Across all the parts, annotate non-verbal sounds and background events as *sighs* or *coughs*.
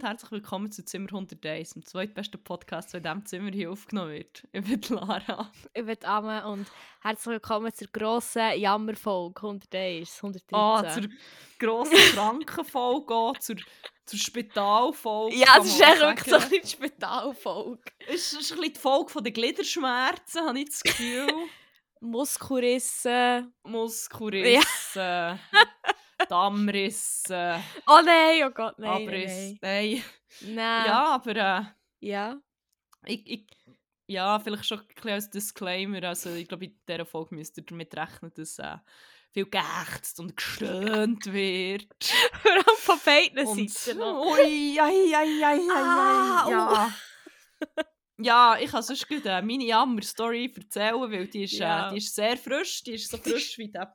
Und herzlich willkommen zu Zimmer 101, dem zweitbesten Podcast, der in diesem Zimmer hier aufgenommen wird. *laughs* Ich bin Lara. Ich bin Amme und herzlich willkommen zur grossen Jammerfolge 101, 113. Ah, zur grossen Krankenfolge, zur, zur Spitalfolge. Ja, es ist echt wirklich so eine Spitalfolge. Es ist ein bisschen die Folge der Gliederschmerzen, habe ich das Gefühl. *laughs* Muskelrissen. Muskelrissen. Ja. *laughs* Dammrissen. *laughs* Oh nein, oh Gott, nein. Abriss. Nein. Nein. Ja, aber äh, Ja. ich, ich, ja, vielleicht schon ein bisschen als Disclaimer. Also, ich glaube, in dieser Folge müsst ihr damit rechnen, dass äh, viel geächzt und gestöhnt *laughs* wird. Vor allem von beiden Und, Seiten *laughs* ui, ai, ai, ai, ai, Ah, ai, ja. ja, ich kann sonst gut äh, meine Jammer-Story erzählen, weil die ist, Ja. äh, die ist sehr frisch. Die ist so frisch wie der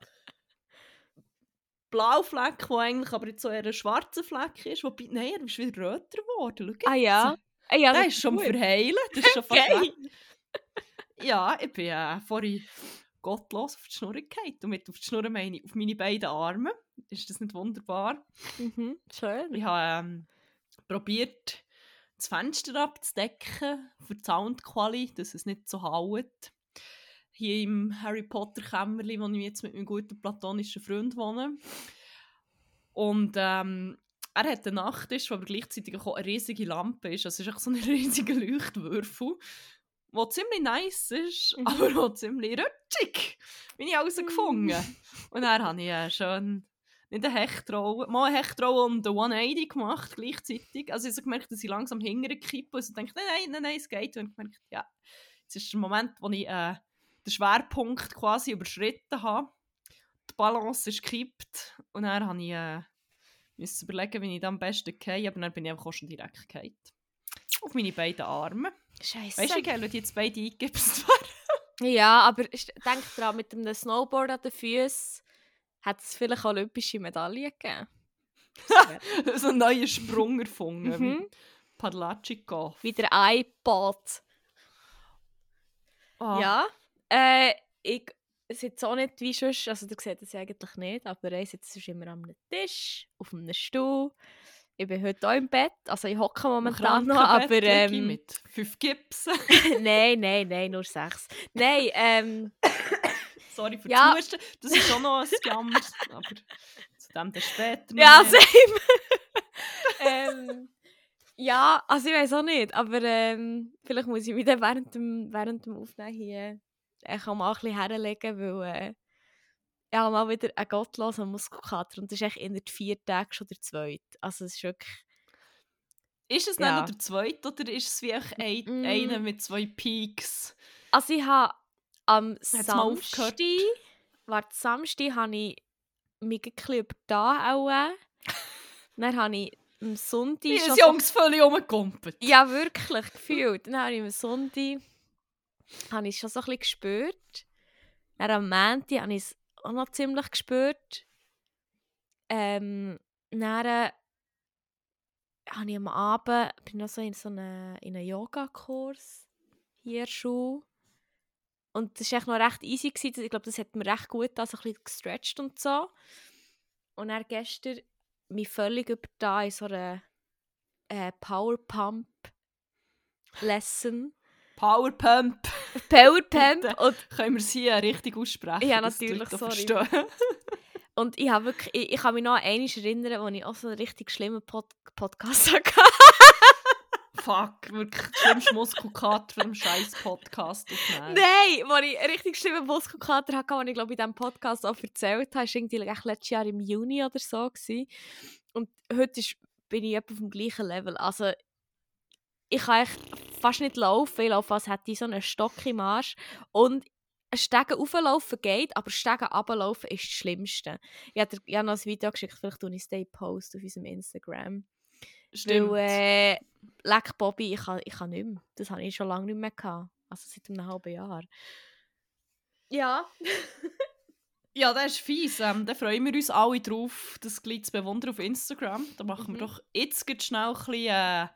Blaufleck, der eigentlich aber jetzt so eher ein schwarzer Fleck ist. Wobei, nein, er ist wieder röter geworden. Schau Ah ja. Ah, ja, Der das ist schon gut. verheilen. Das ist schon fast. *laughs* Ja, ich bin äh, vorhin gottlos auf die Schnur gefallen. Und mit auf die Schnur meine ich auf meine beiden Arme. Ist das nicht wunderbar? Mhm, schön. Ich habe ähm, probiert, das Fenster abzudecken für die Soundqualität, dass es nicht so hallt. Hier im Harry Potter Kämmerli, wo ich jetzt mit meinem guten platonischen Freund wohne. Und ähm, er hat einen Nachttisch, wo aber gleichzeitig auch eine riesige Lampe ist. Also es ist echt so ein *laughs* riesiger Leuchtwürfel, der ziemlich nice ist, Mhm. aber auch ziemlich rutschig. Bin ich herausgefunden. Und dann habe ich äh, schön nicht eine Hechtrolle, mal eine Hechtrolle und eine 180 gemacht gleichzeitig. Also ich habe gemerkt, dass ich langsam hinterher kippe und so denke, nein, nein, nein, nein, es geht. Und ich gemerkt, ja, jetzt ist der Moment, wo ich äh, den Schwerpunkt quasi überschritten habe. Die Balance ist gekippt und dann habe ich äh, müssen überlegen, wie ich dann am besten gehe, aber dann bin ich einfach auch schon direkt gefallen. Auf meine beiden Arme. Scheiße. Weißt du, wie geil, wenn du jetzt beide eingibst? Ja, aber denk dran, mit einem Snowboard an den Füßen hat es vielleicht olympische Medaillen gegeben. *laughs* so einen neuen Sprung erfunden. Mhm. wie Padlachikov. Wie der iPod. Ah. Ja. Äh, ich sitze auch nicht wie sonst, also ihr seht das eigentlich nicht, aber ich sitze immer am Tisch, auf einem Stuhl. Ich bin heute auch im Bett, also ich hocke momentan noch, aber ich ähm, mit fünf Gipsen. *laughs* nein, nein, nein, nur sechs. Nein, ähm, *coughs* Sorry für Ja. das. Das ist schon noch ein Jammer. aber zu dem dann später ja, mehr. same. *laughs* ähm, ja, also ich weiß auch nicht, aber ähm, vielleicht muss ich mich dann während dem, während dem Aufnehmen hier ich mal ein bisschen herlegen, weil äh, ich habe mal wieder einen gottlosen Muskelkater und das ist echt innerhalb vier Tage schon der zweite. Also es ist wirklich... Ist es Ja. noch der zweite oder ist es wie ein, Mm. einer mit zwei Peaks? Also ich habe am Samstag... Warte, Samstag habe ich mich ein übertan auch. *laughs* Dann habe ich am Sonntag... Wie ein so- Jungs völlig rumgekumpelt. Ja, wirklich, gefühlt. Dann habe ich am Sonntag habe ich es schon so ein bisschen gespürt. Dann am Montag habe ich es auch noch ziemlich gespürt. Ähm, dann äh, habe ich am Abend bin noch so in so einen, in einen Yoga-Kurs hier Schule. Und das war noch recht easy. Gewesen. Ich glaube, das hat mir recht gut getan, so ein bisschen gestretched und so. Und dann gestern mich völlig übertan in so einer äh, Power Powerpump. *laughs* Power Pump und, Können wir es hier richtig aussprechen? Ja, natürlich, sorry. *laughs* und ich habe wirklich, ich, ich kann mich noch an einmal erinnern, wo ich auch so einen richtig schlimmen Pod Podcast hatte. *laughs* Fuck, wirklich schlimmste Muskelkater von dem scheiß Podcast aufnehmen. Nein, wo ich einen richtig schlimmen Muskelkater hatte, den ich glaube ich in diesem Podcast auch erzählt habe, war irgendwie letztes Jahr im Juni oder so. Gewesen. Und heute ist, bin ich etwa auf dem gleichen Level. Also ich kann echt fast nicht laufen, ich laufe, als hätte ich so einen Stock im Arsch. Und Stegen auflaufen geht, aber Stegen runterlaufen ist das Schlimmste. Ich habe dir ich habe noch ein Video geschickt, vielleicht tue ich es dann Post auf unserem Instagram. Stimmt. Weil, äh, leck Bobby, ich kann, ich kann nicht mehr. Das habe ich schon lange nicht mehr gehabt. Also seit einem halben Jahr. Ja. *laughs* Ja, das ist fies. Ähm, da freuen wir uns alle drauf, das gleich zu bewundern auf Instagram. Da machen wir Mhm. doch jetzt schnell ein bisschen äh,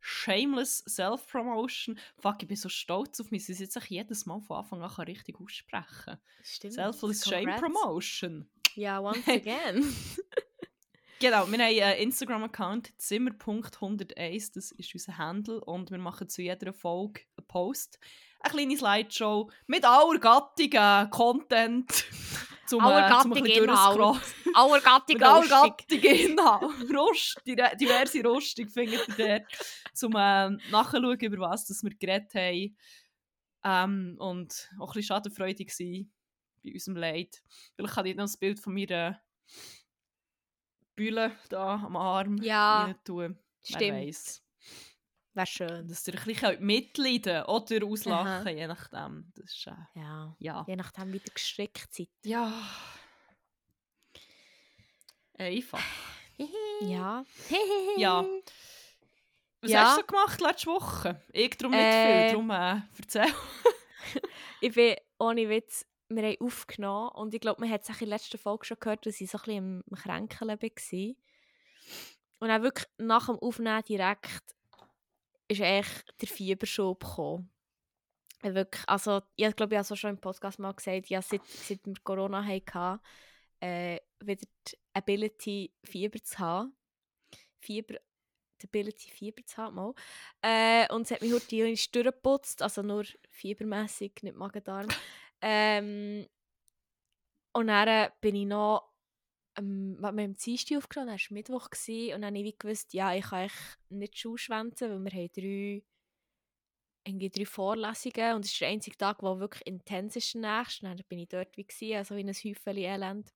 shameless Self-Promotion. Fuck, ich bin so stolz auf mich, dass ich jetzt echt jedes Mal von Anfang an richtig aussprechen. Stimmt. Selfless Shame. Promotion. Ja, *laughs* once again. Genau, wir haben einen Instagram-Account, zimmer.101, das ist unser Handle und wir machen zu jeder Folge einen Post, eine kleine Slideshow mit aller Gattigen Content *laughs* zum, äh, zum durchscrollen. Aller. Rust, dire- diverse Rüstung findet ihr dort, zum äh, nachschauen, über was das wir geredet haben. Ähm, und auch ein bisschen schadenfreudig sein bei unserem Leid. Vielleicht kann ich noch ein Bild von meiner Bühle da am Arm Ja, tun. Stimmt. Wäre schön. Dass ihr ein bisschen mitleiden oder auslachen Aha. je nachdem. Das ist, äh, Ja. ja. Je nachdem, wie ihr gestrickt seid. Ja. Einfach. *sighs* Ja. *laughs* Ja. Was Ja. hast du so gemacht letzte Woche? Ich darum nicht Äh, viel, darum äh, erzähl. *laughs* Ich bin, ohne Witz, wir haben aufgenommen und ich glaube, man hat es auch in der letzten Folge schon gehört, dass ich so ein bisschen im Kränkeln war. Und dann wirklich nach dem Aufnehmen direkt ist eigentlich der Fieberschub gekommen. Äh, Wirklich, also, ich glaube, ich habe es schon im Podcast mal gesagt, ja, seit, seit wir Corona hatten, äh, wieder die Ability, Fieber zu haben. Fieber, die Ability, Fieber zu haben, mal. Äh, und es hat mich heute durchgeputzt, also nur fiebermässig, nicht Magen-Darm. *laughs* ähm, und dann äh, bin ich noch ähm, wir haben am Dienstag aufgenommen, dann war Mittwoch gewesen, und dann habe ich gewusst, ja, ich kann eigentlich nicht die Schule schwänzen, weil wir haben drei, irgendwie drei Vorlesungen und es ist der einzige Tag, der wirklich intens ist der. Dann bin ich dort wie gewesen, also wie ein Häufchen Elend.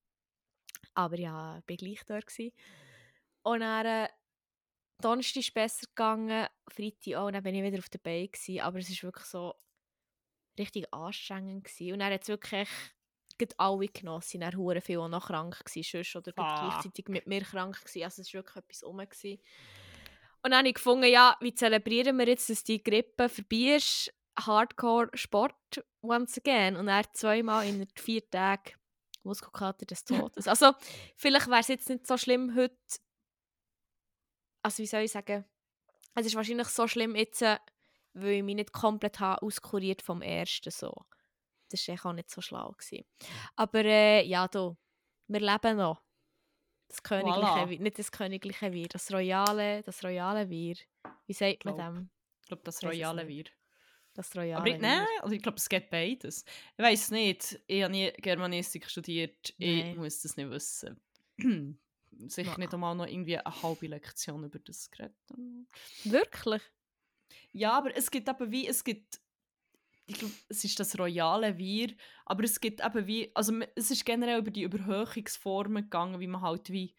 Aber ja, ich war gleich dort. Gewesen. Und dann, äh, Donnerstag ist es besser gegangen, Freitag auch, und dann bin ich wieder auf der Beine gewesen, aber es war wirklich so richtig anstrengend gewesen. und dann hat es wirklich gerade alle sind dann hure viel auch noch krank gewesen, sonst, oder Fuck. gleichzeitig mit mir krank gewesen, also es war wirklich etwas rum. Gewesen. Und dann habe ich gefunden, ja, wie zelebrieren wir jetzt, dass die Grippe vorbei ist, Hardcore-Sport once again, und dann zweimal in vier Tagen Muskelkater des Todes. also *laughs* vielleicht wäre es jetzt nicht so schlimm heute, also wie soll ich sagen, es ist wahrscheinlich so schlimm jetzt, äh, weil ich mich nicht komplett habe auskuriert vom ersten so. Das war echt auch nicht so schlau. Gewesen. Aber äh, ja, du, wir leben noch. Das königliche, Voilà. Wir, nicht das königliche Wir, das royale, das royale Wir. Wie sagt man Glaub. dem? Ich glaube, das es Royale wir. Das royale Aber ich, nein, also ich glaube, es geht beides. Ich weiß nicht, ich habe nie Germanistik studiert, ich Nein. muss das nicht wissen. *clears throat* Sicher Ja. nicht einmal noch irgendwie eine halbe Lektion über das geredet. Wirklich? Ja, aber es gibt eben wie, es gibt, ich glaube, es ist das royale Wir, aber es gibt eben wie, also es ist generell über die Überhöhungsformen gegangen, wie man halt wie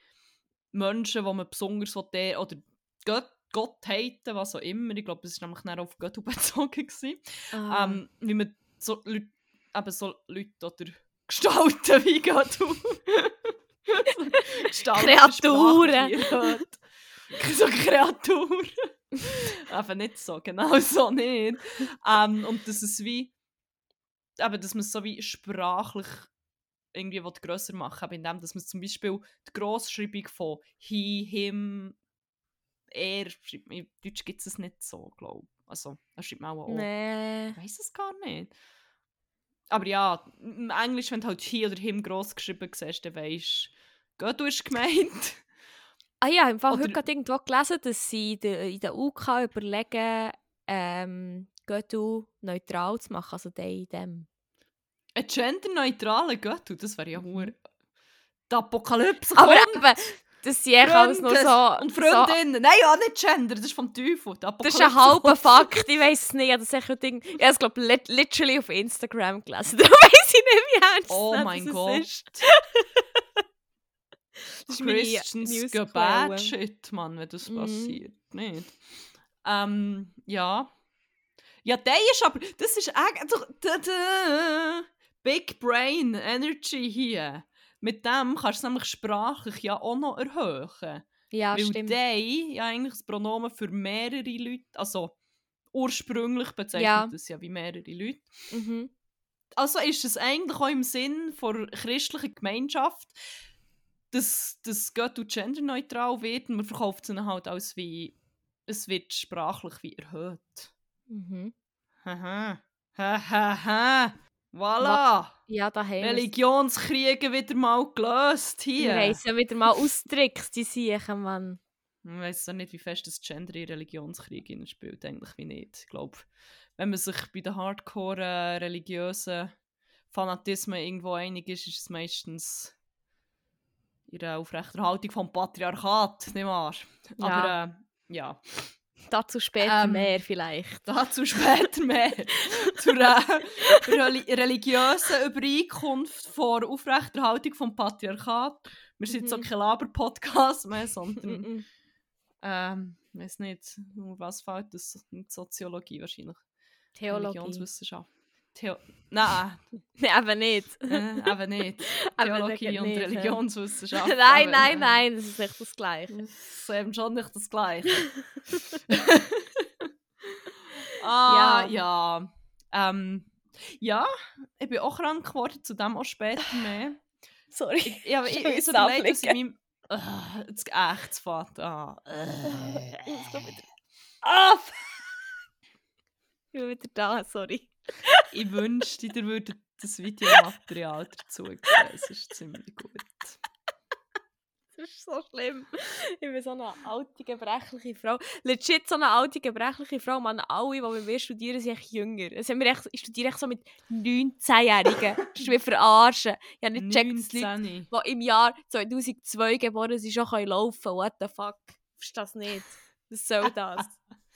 Menschen, die man besonders will, ehren- oder Gott, Gottheiten, was auch immer, ich glaube, es war nämlich auf Gott *laughs* bezogen. Gewesen. Ah, Ähm, wie man so Leute, eben so Leute oder *laughs* Gestalten wie Gott. *laughs* Kreaturen. *laughs* So Kreaturen. *laughs* Einfach nicht so, genau so nicht. Ähm, und das ist wie, eben, dass man es so wie sprachlich irgendwie grösser machen will, indem dass man zum Beispiel die Grossschreibung von he, him, er, in Deutsch gibt es es nicht so, glaube ich. Also, da schreibt man auch nee. Ich weiß es gar nicht. Aber ja, im Englisch, wenn du halt he oder him gross geschrieben siehst, dann weisst du, Gott, du hast gemeint. Ah ja, im Fall Oder- heute gerade irgendwo gelesen, dass sie in der, in der UK überlegen, ähm, Göttu neutral zu machen, also die, dem. Ein genderneutraler Gott, das wäre ja nur die Apokalypse. Aber kommt. eben, das sind echt alles nur so... Und so Freundinnen. Nein, ja, nicht Gender, das ist vom Teufel. Das ist ein halber. Fakt, ich weiß es nicht. Ich habe das echt ein Ding... Ich habe es, glaube ich, literally auf Instagram gelesen. Darum weiß ich nicht, wie ernst Oh mein Gott. Das ist Christians Newsquelle. bad shit, Mann, wenn das Mhm. passiert. Nicht? Ähm, ja. Ja, der ist aber, das ist eigentlich, Big Brain Energy hier. Mit dem kannst du es nämlich sprachlich ja auch noch erhöhen. Ja, weil stimmt. they ja eigentlich das Pronomen für mehrere Leute, also ursprünglich bezeichnet Ja. es ja wie mehrere Leute. Mhm. Also ist es eigentlich auch im Sinn der christlichen Gemeinschaft, dass das Gott und genderneutral wird und man verkauft es ihnen halt als wie, es wird sprachlich wie erhöht. Mhm. Haha. Hahaha. Voilà! Ja, da haben wir Religionskriege wieder mal gelöst hier. haben es ja wieder mal ausgedrückt, die Siechen, Mann. Ich weiß auch nicht, wie fest das Gender in Religionskrieg spielt, eigentlich wie nicht. Ich glaube, wenn man sich bei den hardcore äh, religiösen Fanatismen irgendwo einig ist, ist es meistens in der Aufrechterhaltung vom Patriarchat, nicht wahr? Ja. Aber äh, ja, Dazu später Ähm, mehr vielleicht. dazu später mehr. *laughs* Zur äh, reli religiösen Übereinkunft vor Aufrechterhaltung vom Patriarchat. Wir sind so Mhm. kein Laber-Podcast mehr, sondern Mhm. Ähm, ich weiß nicht, was fällt das? Soziologie wahrscheinlich. Theologie. Religionswissenschaft. Theo Nein, Nein, eben nicht. *laughs* äh, eben nicht. *laughs* Aber Theologie wirklich und nicht, *laughs* ja. Religionswissenschaft. nein, eben, nein, äh, nein, das ist nicht das Gleiche. Das ist eben schon nicht das Gleiche. ah, ja. Ähm, ja, ich bin auch krank geworden, zu dem auch später *sighs* mehr. Sorry. Ich, ich, ich, ich, so überlegt, dass ich meinem... Uh, jetzt echt, fängt an. Kommt wieder- Ah, Ich bin wieder da, sorry. Ich wünschte, ihr würdet das Videomaterial dazu sehen. Es ist ziemlich gut. Das ist so schlimm. Ich bin so eine alte, gebrechliche Frau. Legit so eine alte, gebrechliche Frau. Man, alle, die bei mir studieren, sind echt jünger. Wir echt, ich studiere echt so mit 19-Jährigen. Das ist wie verarschen. Ich habe nicht gecheckt, dass Leute, 19. die im Jahr 2002 geboren sind, schon laufen können. What the fuck? Verstehe das nicht. Was soll das?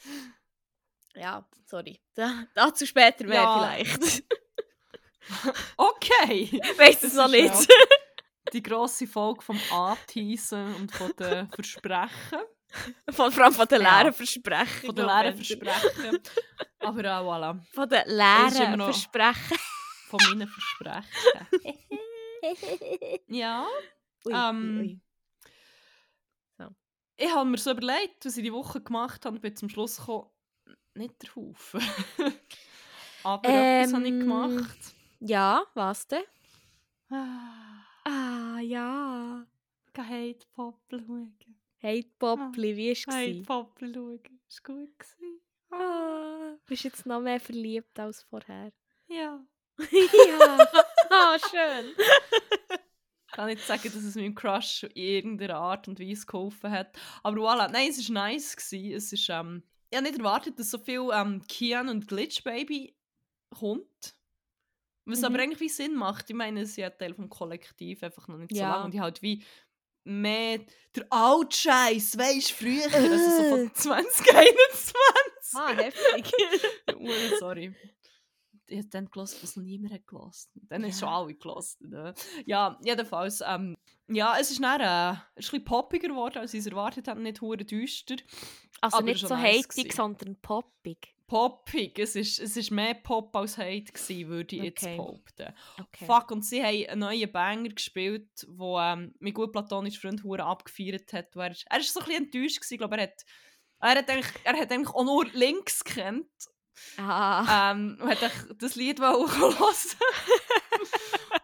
*laughs* ja, sorry. Da, dazu später mehr Ja. vielleicht. *laughs* Okay! Ich *laughs* weiss es noch nicht. ja *laughs* Die grosse Folge vom Anteasen und von den Versprechen. Von, vor allem von den leeren Versprechen. Von den leeren. Versprechen. Aber auch voilà. Von den leeren Versprechen. Von meinen Versprechen. Ja. Ui, Ähm, ui, Ich habe mir so überlegt, was ich die Woche gemacht habe und bin zum Schluss gekommen, nicht der Haufen. *laughs* Aber etwas habe ich Ähm, gemacht. Ja, was denn? Ah, Ah, ja. Hate Poppel schauen. Hate Poppli, wie war Hate es? Poppel schauen. Ist gut gewesen. Ah, bist jetzt noch mehr verliebt als vorher? Ja. *laughs* ja. *laughs* Ah, schön. Ich kann nicht sagen, dass es meinem Crush in irgendeiner Art und Weise geholfen hat. Aber voilà, nein, es war nice. Gewesen. Es ist, ähm, ich habe nicht erwartet, dass so viel ähm, Kian und Glitch Baby kommt. Was Mhm. aber eigentlich wie Sinn macht. Ich meine, sie hat Teil vom Kollektiv einfach noch nicht so Ja. lange. Und ich halt wie mehr der alte Scheiß, weißt du, früher. also so von *laughs* 2021. Ah, heftig. *laughs* Ure, sorry. Ich habe dann gehört, was noch niemand hat. Dann ist schon Ja. alle gehört. Ne? Ja, jedenfalls. Ähm, ja, es ist dann, äh, es ist ein bisschen poppiger geworden, als ich es erwartet habe. Nicht hure düster. Also Aber nicht so nice gewesen. sondern poppig. Poppig. Es ist, es ist mehr Pop als Hate gewesen, würde ich jetzt Okay. behaupten. Okay. Fuck, und sie haben einen neuen Banger gespielt, wo ähm, mein gut platonischer Freund hure abgefeiert hat. Er, ist- ist so ein bisschen enttäuscht gewesen, glaube er hat er hat, eigentlich, er hat eigentlich auch nur Links kennt Ah. ähm, und hat das Lied *laughs* hören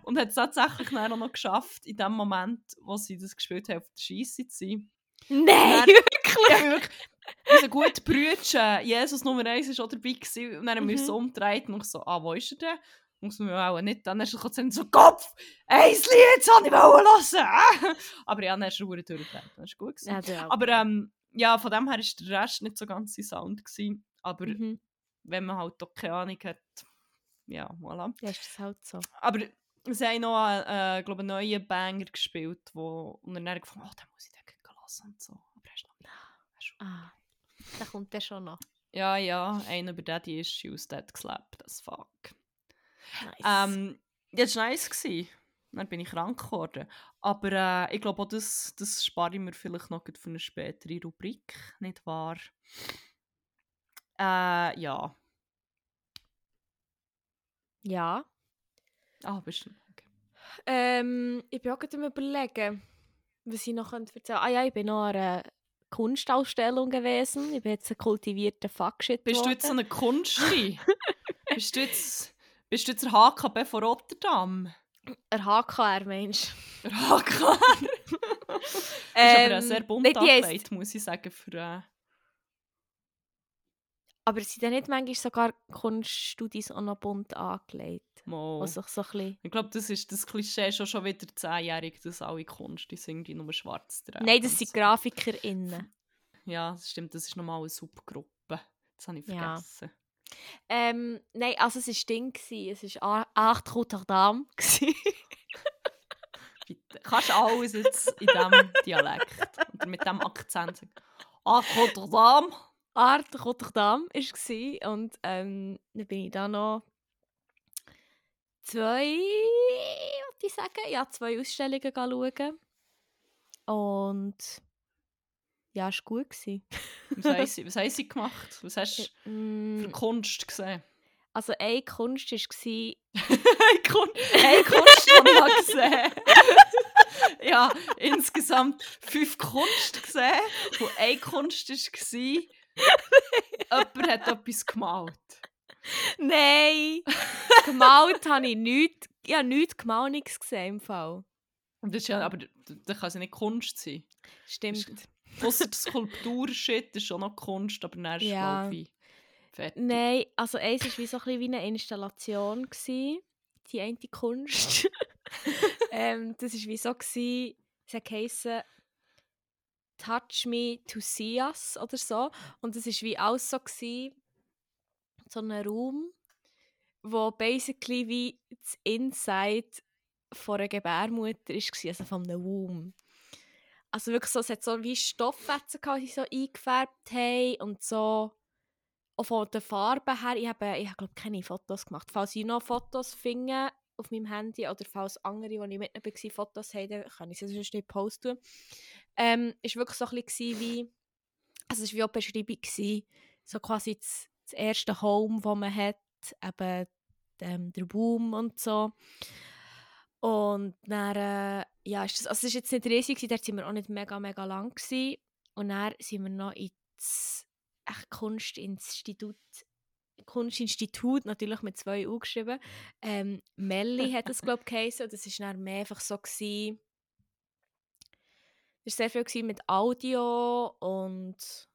und hat es tatsächlich dann auch noch geschafft, in dem Moment, wo sie das gespielt haben, auf der Scheisse zu sein. Nein, wirklich? Wirklich. Unser guter Brütchen, Jesus Nummer 1 war auch dabei gewesen, und dann haben wir uns Mhm. umgedreht und ich so, ah, wo ist er denn? Muss man auch nicht. Dann ist er kurz so, Kopf, ein Lied soll ich wollen hören. *laughs* Aber ja, dann ist er durchgedreht. Das ist gut. Ja, Aber ähm, ja, von dem her war der Rest nicht so ganz sein Sound. Gewesen. Aber Mhm. wenn man halt auch keine Ahnung hat, ja, voilà. Ja, ist das halt so. Aber sie haben noch einen, äh, glaube einen neuen Banger gespielt, wo, und dann gefunden, oh, den muss ich dann hören und so. Aber er ist noch nicht. Er ist schon- Ah, da kommt der schon noch. Ja, ja, einer über Daddy Issues, der hat geslappt, das fuck. Nice. Ähm, das war nice. Gewesen. Dann bin ich krank geworden. Aber äh, ich glaube auch, das, das spare ich mir vielleicht noch für eine spätere Rubrik, nicht wahr? Äh, ja. ja. Ah, bist du. Okay. Ähm, ich bin auch gerade am überlegen, was ich noch erzählen könnte. Ah ja, ich bin noch an einer Kunstausstellung gewesen. Ich bin jetzt ein kultivierter Fuckshit Bist du jetzt so eine Kunstri? *laughs* bist, du jetzt, bist du jetzt der HKB von Rotterdam? Ein HKR, Mensch. Der HKB? Das *laughs* ist aber ein sehr bunt Ähm, nicht die heisst- angelegt, muss ich sagen. Für, äh, Aber sind dann nicht manchmal sogar Kunststudios auch noch bunt angelegt? Was sich so ein bisschen... Ich glaube, das ist das Klischee schon, schon wieder zehnjährig, dass alle Kunst die irgendwie nur schwarz tragen. Nein, das sind so. GrafikerInnen. Ja, das stimmt, das ist nochmal eine Subgruppe. Das habe ich Ja. vergessen. Ähm, nein, also es war Ding. Es war Acht Rotterdam. *laughs* gewesen. Bitte. Kannst du alles jetzt in diesem Dialekt oder mit diesem Akzent sagen? Ah, Rotterdam! Art Rotterdam war. Und ähm, dann bin ich da noch zwei, was ich sagen, ja, zwei Ausstellungen schauen. Und ja, es war gut. Was haben *laughs* sie, was haben sie gemacht? Was hast du für Mm, Kunst gesehen? Also eine Kunst war, Hey, Kunst, hey, *laughs* Kunst habe ich gesehen. ja, insgesamt fünf Kunst gesehen. Und eine Kunst war, *laughs* jemand hat etwas gemalt. Nein! *laughs* gemalt habe ich nichts. Ich habe nichts gemalt nichts gesehen im Fall. Das ist ja, aber da kann ja nicht Kunst sein. Stimmt. Ausser der Skulptur-Shit ist schon noch Kunst, aber dann ist Ja. ich fertig. Nein, also eins war wie so ein wie eine Installation. Gewesen, die eine Kunst. *laughs* ähm, das war wie so, gewesen, es geheissen, Touch me to see us oder so. Und es war wie alles so, gewesen, so ein Raum, wo basically wie das Inside von einer Gebärmutter war, also von einem Womb. Also wirklich so, es hat so wie Stofffetzen gehabt, die so eingefärbt haben und so auch von den Farben her, ich habe, ich habe glaube keine Fotos gemacht. Falls ich noch Fotos finde auf meinem Handy oder falls andere, die ich mit war, Fotos haben, dann kann ich sie sonst nicht posten. Ähm, es war wirklich so ein bisschen wie, also es war wie auch die Beschreibung, gewesen, so quasi das, das erste Home, das man hat, eben ähm, der Boom und so. Und dann, äh, ja, ist das, also es war jetzt nicht riesig, gewesen, dort waren wir auch nicht mega, mega lang. Gewesen. Und dann sind wir noch ins Kunstinstitut, Kunstinstitut, natürlich mit zwei U geschrieben. Ähm, Melli hat es, glaube ich, *laughs* geheißen. Und das war dann mehr einfach so, gewesen, es war sehr viel gewesen mit Audio und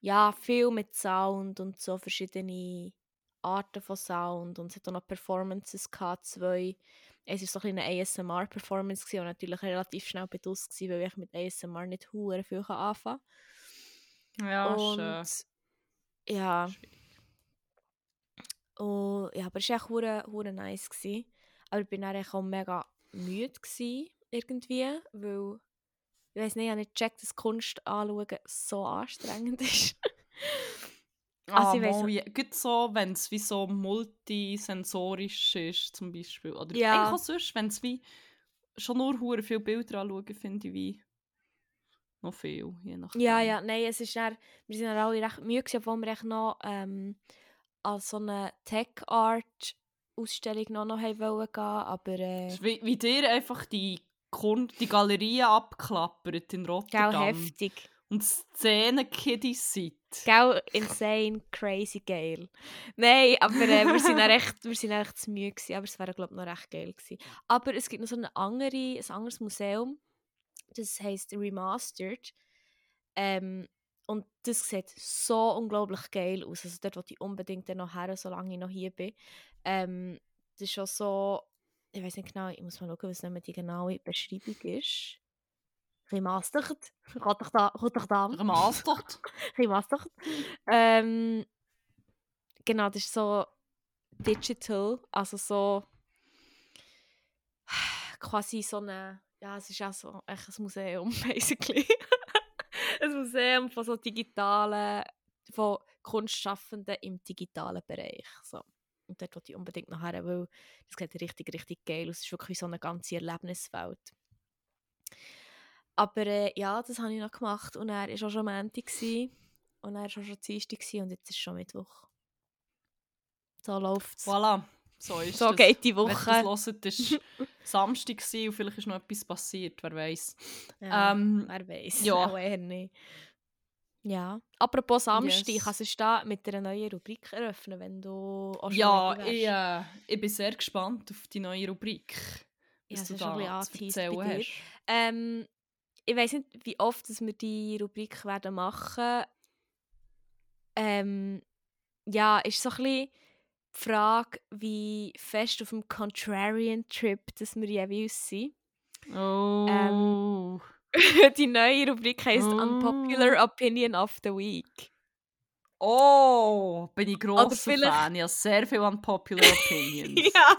ja, viel mit Sound und so verschiedene Arten von Sound. Und es hat auch noch Performances gehabt, zwei. Es war so ein eine ASMR-Performance, die natürlich relativ schnell bedusst war, weil ich mit ASMR nicht hure viel anfangen kann. Ja, und schön. Ja. Und, ja, aber es war echt hure, hure nice. Gewesen. Aber ich dann echt auch mega müde gewesen, irgendwie, weil ich weiß nicht, ich habe nicht gecheckt, dass Kunst anschauen so anstrengend *laughs* ist. Ah, Also ich mal, ja, gut so, wenn es wie so multisensorisch ist, zum Beispiel. Oder Ja. eigentlich auch sonst, wenn es wie schon nur hure viele Bilder anschauen, finde ich wie noch viel, je nachdem. Ja, ja, nein, es ist dann, wir sind dann alle recht müde gewesen, obwohl wir echt noch ähm, an so eine Tech-Art-Ausstellung noch, noch haben wollen gehen, aber äh, Wie, wie dir einfach die, die Galerien abklappert in gell, Rotterdam. heftig. Und Szenen-Kiddies seid. Gell, insane, crazy geil. Nein, aber äh, wir sind dann *laughs* echt, wir sind echt zu müde gewesen, aber es wäre glaube ich noch recht geil gewesen. Aber es gibt noch so eine andere, ein anderes Museum, das heisst Remastered. Ähm, und das sieht so unglaublich geil aus. Also dort wollte ich unbedingt dann noch her, solange ich noch hier bin. Ähm, das ist schon so, ich weiß nicht genau, ich muss mal schauen, was nicht die genaue Beschreibung ist. Remastered. Rotterdam. Remastert. *laughs* Remastered. Ähm, genau, das ist so digital, also so *sighs* quasi so eine, ja, es ist auch so echt ein Museum, *laughs* basically. ein Museum von so digitalen, von Kunstschaffenden im digitalen Bereich. So. Und dort wollte ich unbedingt nachher, weil das sieht richtig, richtig geil aus. Es ist wirklich so eine ganze Erlebniswelt. Aber äh, ja, das habe ich noch gemacht. Und er war auch schon Montag. Und er war auch schon Dienstag und jetzt ist schon Mittwoch. So läuft es. Voilà. So ist So das. geht die Wenn Woche. ihr das hört, ist *laughs* Samstag gewesen und vielleicht ist noch etwas passiert, wer weiß. Ja, Ähm, wer weiß. ja. Auch eher nicht. Ja. Apropos Samstag, Yes. kannst du da mit einer neuen Rubrik eröffnen, wenn du auch schon Ja, ich, äh, ich bin sehr gespannt auf die neue Rubrik. Ja, Was es du da zu erzählen hast. Ähm, ich weiß nicht, wie oft dass wir die Rubrik werden machen. ähm, ja, ist so ein bisschen die Frage, wie fest auf dem Contrarian-Trip dass wir jeweils sind. Oh. *laughs* die neue Rubrik heisst Oh. Unpopular Opinion of the Week. Oh, bin ich grosser vielleicht- Fan. Ich habe sehr viele unpopular opinions. *laughs* ja.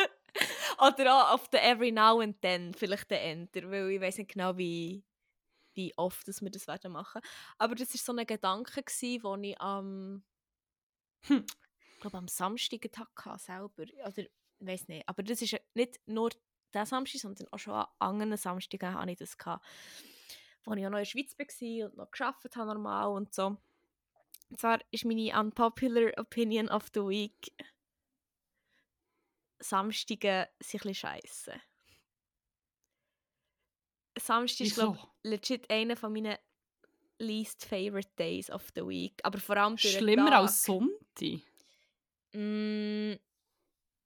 Oder auch auf der Every Now and Then, vielleicht der Enter, weil ich weiß nicht genau, wie, wie oft dass wir das werden machen. Aber das war so ein Gedanke, den ich am, Hm. Ich glaube, am Samstag hatte selber. Oder ich weiß nicht. Aber das ist nicht nur der Samstag, sondern auch schon an anderen Samstagen hatte ich das. Gehabt, wo ich auch noch in der Schweiz war und noch gearbeitet habe normal und so. Und zwar ist meine unpopular opinion of the week Samstage sind ein bisschen scheisse. Samstag ist, glaube legit einer von meinen least favorite days of the week. Aber vor allem Schlimmer Tag. als Sonntag. Mm,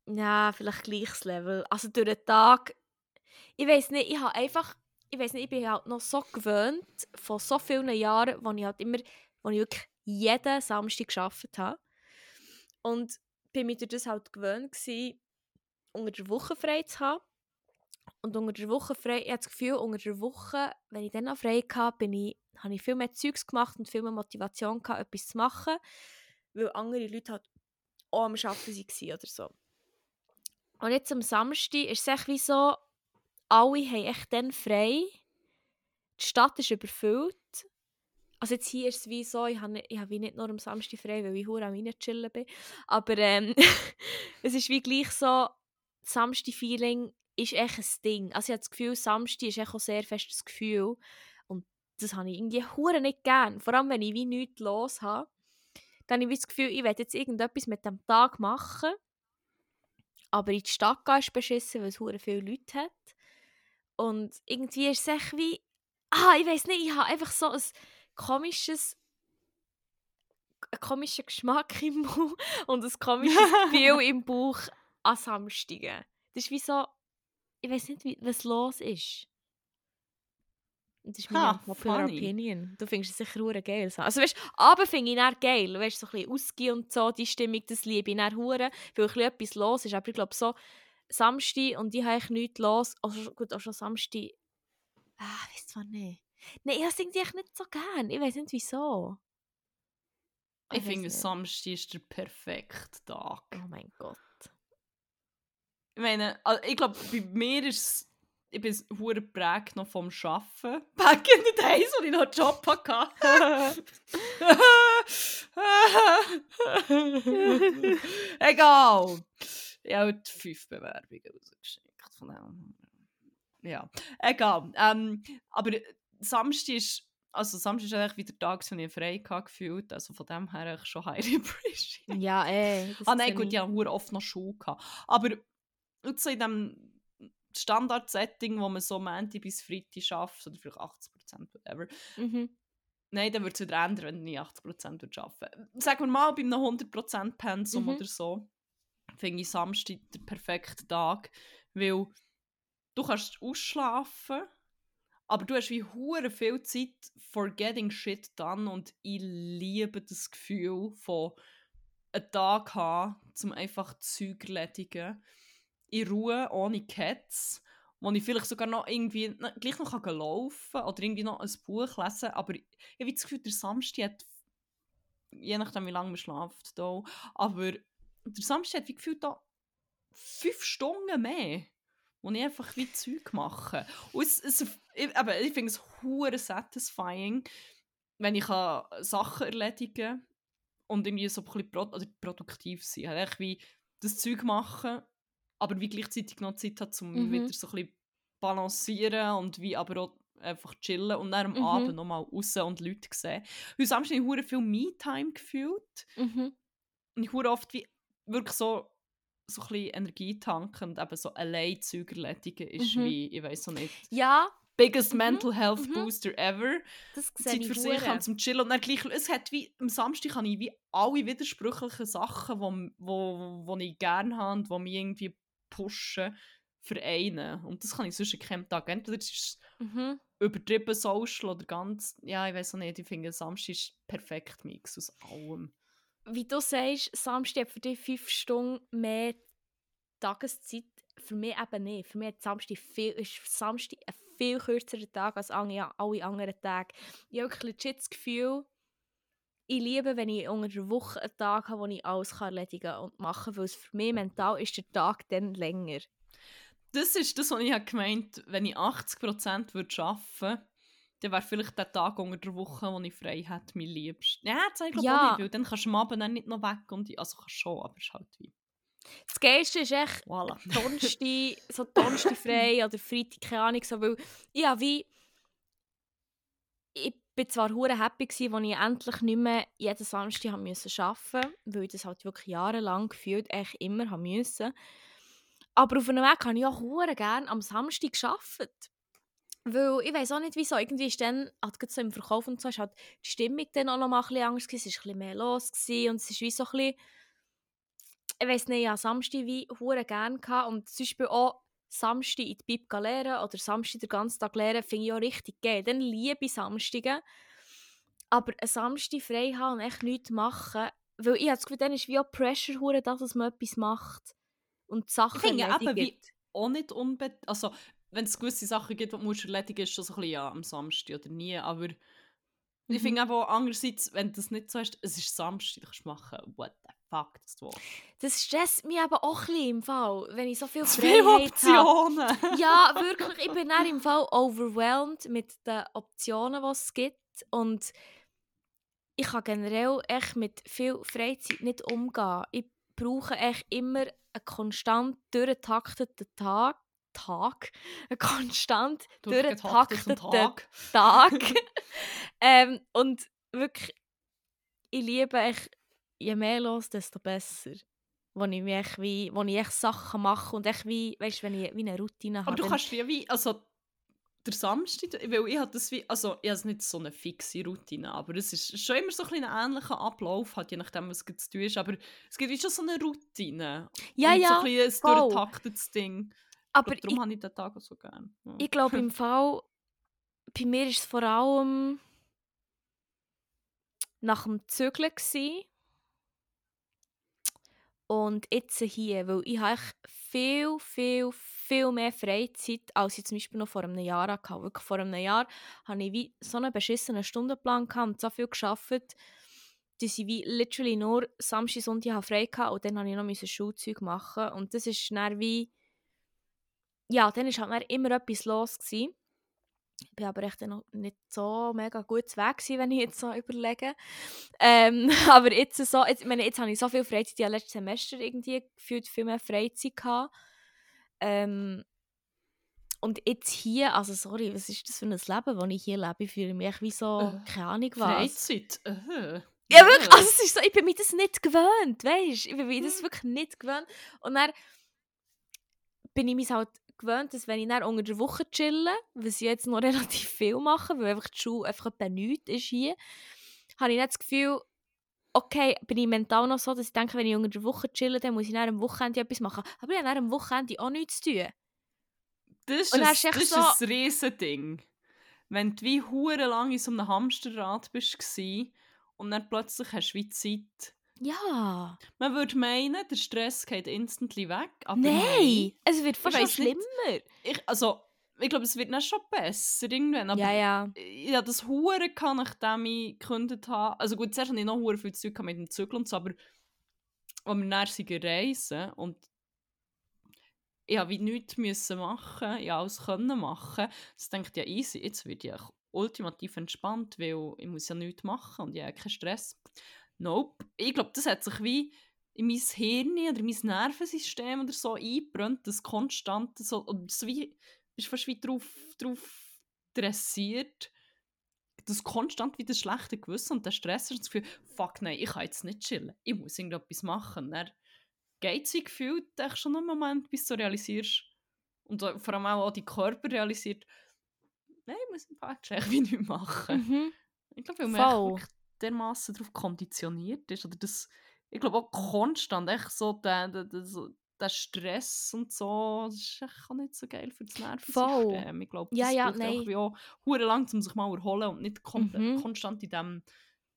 ja, vielleicht gleiches Level. Also durch den Tag. Ich weiß nicht, ich habe einfach. Ich weiß nicht, ich bin halt noch so gewöhnt von so vielen Jahren, wo ich halt immer, wo ich wirklich jeden Samstag gearbeitet habe. Und bin mir durch das halt gewöhnt gewesen, unter der Woche frei zu haben. Und unter der Woche frei, ich habe das Gefühl, unter der Woche, wenn ich dann auch frei hatte, bin ich, habe ich viel mehr Zeugs gemacht und viel mehr Motivation gehabt, etwas zu machen, weil andere Leute halt auch am Arbeiten waren oder so. Und jetzt am Samstag ist es echt wie so, alle haben echt dann frei. Die Stadt ist überfüllt. Also jetzt hier ist es wie so, ich habe, ich habe nicht nur am Samstag frei, weil ich hure am chillen bin. Aber ähm, *laughs* es ist wie gleich so, Samstag-Feeling ist echt ein Ding. Also ich habe das Gefühl, Samstag ist echt auch sehr fest das Gefühl. Und das habe ich irgendwie nicht gern. Vor allem, wenn ich wie nichts los habe. Dann habe ich das Gefühl, ich werde jetzt irgendetwas mit dem Tag machen. Aber in die Stadt gehen ist beschissen, weil es hure viele Leute hat. Und irgendwie ist es echt wie... Ah, ich weiß nicht, ich habe einfach so ein komisches... einen komischen Geschmack im *laughs* Mund und ein komisches *laughs* Gefühl im Bauch an Samstagen. Das ist wie so... Ich weiß nicht, wie, was los ist. Das ist meine popular funny. Opinion. Du findest es sicher hure geil. so. Also weißt, Abend finde ich dann geil. Weißt, so ein bisschen ausgehen und so, die Stimmung, das liebe ich dann hure, weil ein bisschen etwas los ist. Aber ich glaube so, Samstag und ich habe eigentlich nichts los. Also gut, auch schon Samstag. Ah, weißt zwar nicht. Nein, ich habe es nicht so gern. Ich weiß nicht wieso. Ich weiss finde. Samstag ist der perfekte Tag. Oh mein Gott. Ich meine, also ich glaube, bei mir ist es. Ich bin hure geprägt noch vom Arbeiten. *laughs* Back in the days, als ich noch einen Job hatte. *laughs* Egal. Ich habe heute fünf Bewerbungen rausgeschickt. Von dem. Ja, egal. Ähm, aber Samstag ist. Also Samstag ist eigentlich wieder der Tag, wo ich frei hatte, gefühlt. Also von dem her eigentlich schon highly *laughs* appreciated. ja, ey. das Ah nein, gut, ich. ich hatte oft noch Schule. Gehabt. Aber so in dem Standard-Setting, wo man so Montag bis Freitag schafft, oder vielleicht 80%, whatever, Mhm. nein, dann würde es wieder ändern, wenn du nicht 80% würdest arbeiten Sagen wir mal, bei einem 100% Pensum Mhm. oder so, finde ich Samstag der perfekte Tag, weil du kannst ausschlafen, aber du hast wie hure viel Zeit for getting shit done und ich liebe das Gefühl von einen Tag haben, um einfach Zeug zu erledigen. In Ruhe, ohne Cats, wo ich vielleicht sogar noch irgendwie na, gleich noch kann laufen kann oder irgendwie noch ein Buch lesen aber ich habe das Gefühl, der Samstag hat, je nachdem wie lange man schläft, da, aber der Samstag hat wie gefühlt da fünf Stunden mehr, wo ich einfach wie Zeug mache. Und es, es, ich, eben, ich finde es hure satisfying, wenn ich kann Sachen erledigen kann und irgendwie so ein bisschen pro oder produktiv sein. Halt echt wie das Zeug machen, aber wie gleichzeitig noch Zeit hat, um Mhm. wieder so ein bisschen balancieren und wie aber auch einfach chillen und dann am Mhm. Abend nochmal raus und Leute sehen. Heute Samstag habe ich viel Me-Time gefühlt Mhm. und ich hure oft wie wirklich so so ein bisschen Energie tanken und eben so allein Zeug erledigen ist Mhm. wie, ich weiß so nicht, Ja, biggest Mhm, mental health mhm. booster ever. das sehe Zeit ich für sich zum Chillen und dann gleich, es hat wie, am Samstag habe ich wie alle widersprüchlichen Sachen, wo, wo, wo ich gerne habe und die mich irgendwie pushen, vereinen. Und das kann ich sonst an keinem Tag. Entweder es ist Mhm. übertrieben social oder ganz, ja, ich weiß auch nicht, ich finde Samstag ist perfekt Mix aus allem. wie du sagst, Samstag hat für dich fünf Stunden mehr Tageszeit. Für mich eben nicht. Für mich hat Samstag viel, ist Samstag ein viel kürzerer Tag als alle, alle anderen Tage. Ich habe wirklich legit das Gefühl, ich liebe, wenn ich unter der Woche einen Tag habe, wo ich alles erledigen und machen kann, weil es für mich mental ist der Tag dann länger. Das ist das, was ich gemeint habe, wenn ich 80% würde arbeiten würde, dann wäre vielleicht der Tag unter der Woche, wo ich frei hätte, mein Liebster. Ja, das glaube Ja. nicht, weil dann kannst du am Abend dann nicht noch weg und ich, also kannst schon, aber es ist halt wie, Das Geilste ist echt voilà. *laughs* Donnerstag, so Donnerstag frei *laughs* oder Freitag, keine Ahnung, so, weil ich habe wie... Ich bin zwar hure happy gewesen, als ich endlich nicht mehr jeden Samstag haben müssen arbeiten weil ich das halt wirklich jahrelang gefühlt echt immer haben müssen. Aber auf einem Weg habe ich auch hure gerne am Samstag gearbeitet. Weil ich weiß auch nicht wieso, irgendwie ist dann, halt so im Verkauf und so, ist halt die Stimmung dann auch noch mal ein bisschen anders gewesen, es war ein bisschen mehr los gewesen und es ist wie so ein bisschen, ich weiß nicht, ich hatte Samstag wie hure gerne gehabt und zum Beispiel auch Samstag in die Bib lernen oder Samstag den ganzen Tag lernen, finde ich auch richtig geil. Dann liebe ich Samstage. Aber einen Samstag frei haben und echt nichts machen, weil ich habe das Gefühl, dann ist wie auch Pressure hure dass man etwas macht und die Sachen Ich finde eben, wie erledigt. auch nicht unbedingt, also wenn es gewisse Sachen gibt, die du erledigen musst, ist das so ein bisschen ja, am Samstag oder nie, aber ich Mhm. finde eben auch andererseits, wenn du das nicht so hast, es ist Samstag, du kannst machen, what the fuck, das du. Das stresst mich aber auch ein bisschen im Fall, wenn ich so viel *laughs* Zu viele Freiheit habe. Optionen! *laughs* Ja, wirklich. Ich bin dann im Fall overwhelmed mit den Optionen, die es gibt. Und ich kann generell echt mit viel Freizeit nicht umgehen. Ich brauche echt immer einen konstant durchgetakteten Tag. Tag? Einen konstant durchgetakteten Tag. Tag. *laughs* ähm, und wirklich, ich liebe echt, je mehr los, desto besser. Wo ich, mich echt wie, wo ich echt Sachen mache und echt wie, weißt, wenn ich wie eine Routine habe. Aber du kannst wie, wie also der Samstag, weil ich habe das wie, also ich habe nicht so eine fixe Routine, aber es ist schon immer so ein, ähnlicher Ablauf, halt, je nachdem, was tun ist, aber es gibt wie schon so eine Routine. Ja, und ja, so ein bisschen ein durchtaktetes Ding. aber darum ich, habe ich den Tag auch so gerne. Ja. ich glaube im *laughs* Fall, bei mir ist es vor allem nach dem Zügeln und jetzt hier, weil ich habe viel, viel, viel mehr Freizeit, als ich zum Beispiel noch vor einem Jahr hatte. Wirklich vor einem Jahr hatte ich wie so einen beschissenen Stundenplan und so viel gearbeitet, dass ich wie literally nur Samstag, Sonntag habe frei hatte und dann musste ich noch Schulzeug machen und das ist dann wie ja, dann war halt immer etwas los. Gewesen. Ich bin aber echt noch nicht so mega gut weg, gewesen, wenn ich jetzt so überlege. Ähm, *laughs* aber jetzt, so, jetzt, ich meine, jetzt habe ich so viel Freizeit, ich hatte letztes Semester irgendwie gefühlt viel mehr Freizeit. Gehabt. Ähm, und jetzt hier, also sorry, was ist das für ein Leben, das ich hier lebe? Ich fühle mich wie so, Äh, keine Ahnung was. Freizeit. Äh. Ja, wirklich, also es ist so, ich bin mir das nicht gewöhnt, weißt du? Ich bin mir das wirklich nicht gewöhnt. Und dann bin ich mich halt gewöhnt, dass wenn ich dann unter der Woche chille, was ich jetzt noch *laughs* relativ viel mache, weil einfach die Schule einfach etwa nichts ist hier, habe ich nicht das Gefühl, okay, bin ich mental noch so, dass ich denke, wenn ich unter der Woche chille, dann muss ich dann am Wochenende etwas machen. Aber ich habe dann am Wochenende auch nichts zu tun. Das ist, ein, das ist so- ein Riesending. Wenn du wie hure lang in so einem Hamsterrad bist gsi und dann plötzlich hast du wie Zeit. Ja. Man würde meinen, der Stress geht instantly weg, aber Nein! Es wird fast noch weiss nicht. schlimmer. Ich, also, ich glaube, es wird dann schon besser irgendwann, aber Ja, ja. ich hatte das hure gehabt, nachdem ich gekündigt habe. Also gut, zuerst hatte ich noch hure viel Zeug mit dem Zügel und so, aber als wir dann sind reisen und ich habe wie nichts müssen machen, ich alles können machen. Das denkt ja easy, jetzt wird ich ultimativ entspannt, weil ich muss ja nichts machen und ich habe keinen Stress. Nope. Ich glaube, das hat sich wie in mein Hirn oder in mein Nervensystem oder so eingebrannt, das konstant so, und das wie, ist fast wie drauf, drauf dressiert, das konstant wie das schlechte Gewissen und der Stress ist das Gefühl, fuck nein, ich kann jetzt nicht chillen, ich muss irgendetwas machen. Dann geht es gefühlt echt schon einen Moment, bis du realisierst und vor allem auch, auch die Körper realisiert, nein, ich muss im Fall echt *laughs* wie nichts machen. Mhm. Ich glaube, weil man dermaßen darauf konditioniert ist. Oder das, ich glaube auch konstant echt so der, der, der, Stress und so, das ist echt auch nicht so geil für das Nervensystem. Ich glaube, das Ja, ja, braucht nein. auch hure lang, um sich mal erholen und nicht kon Mhm. konstant in dem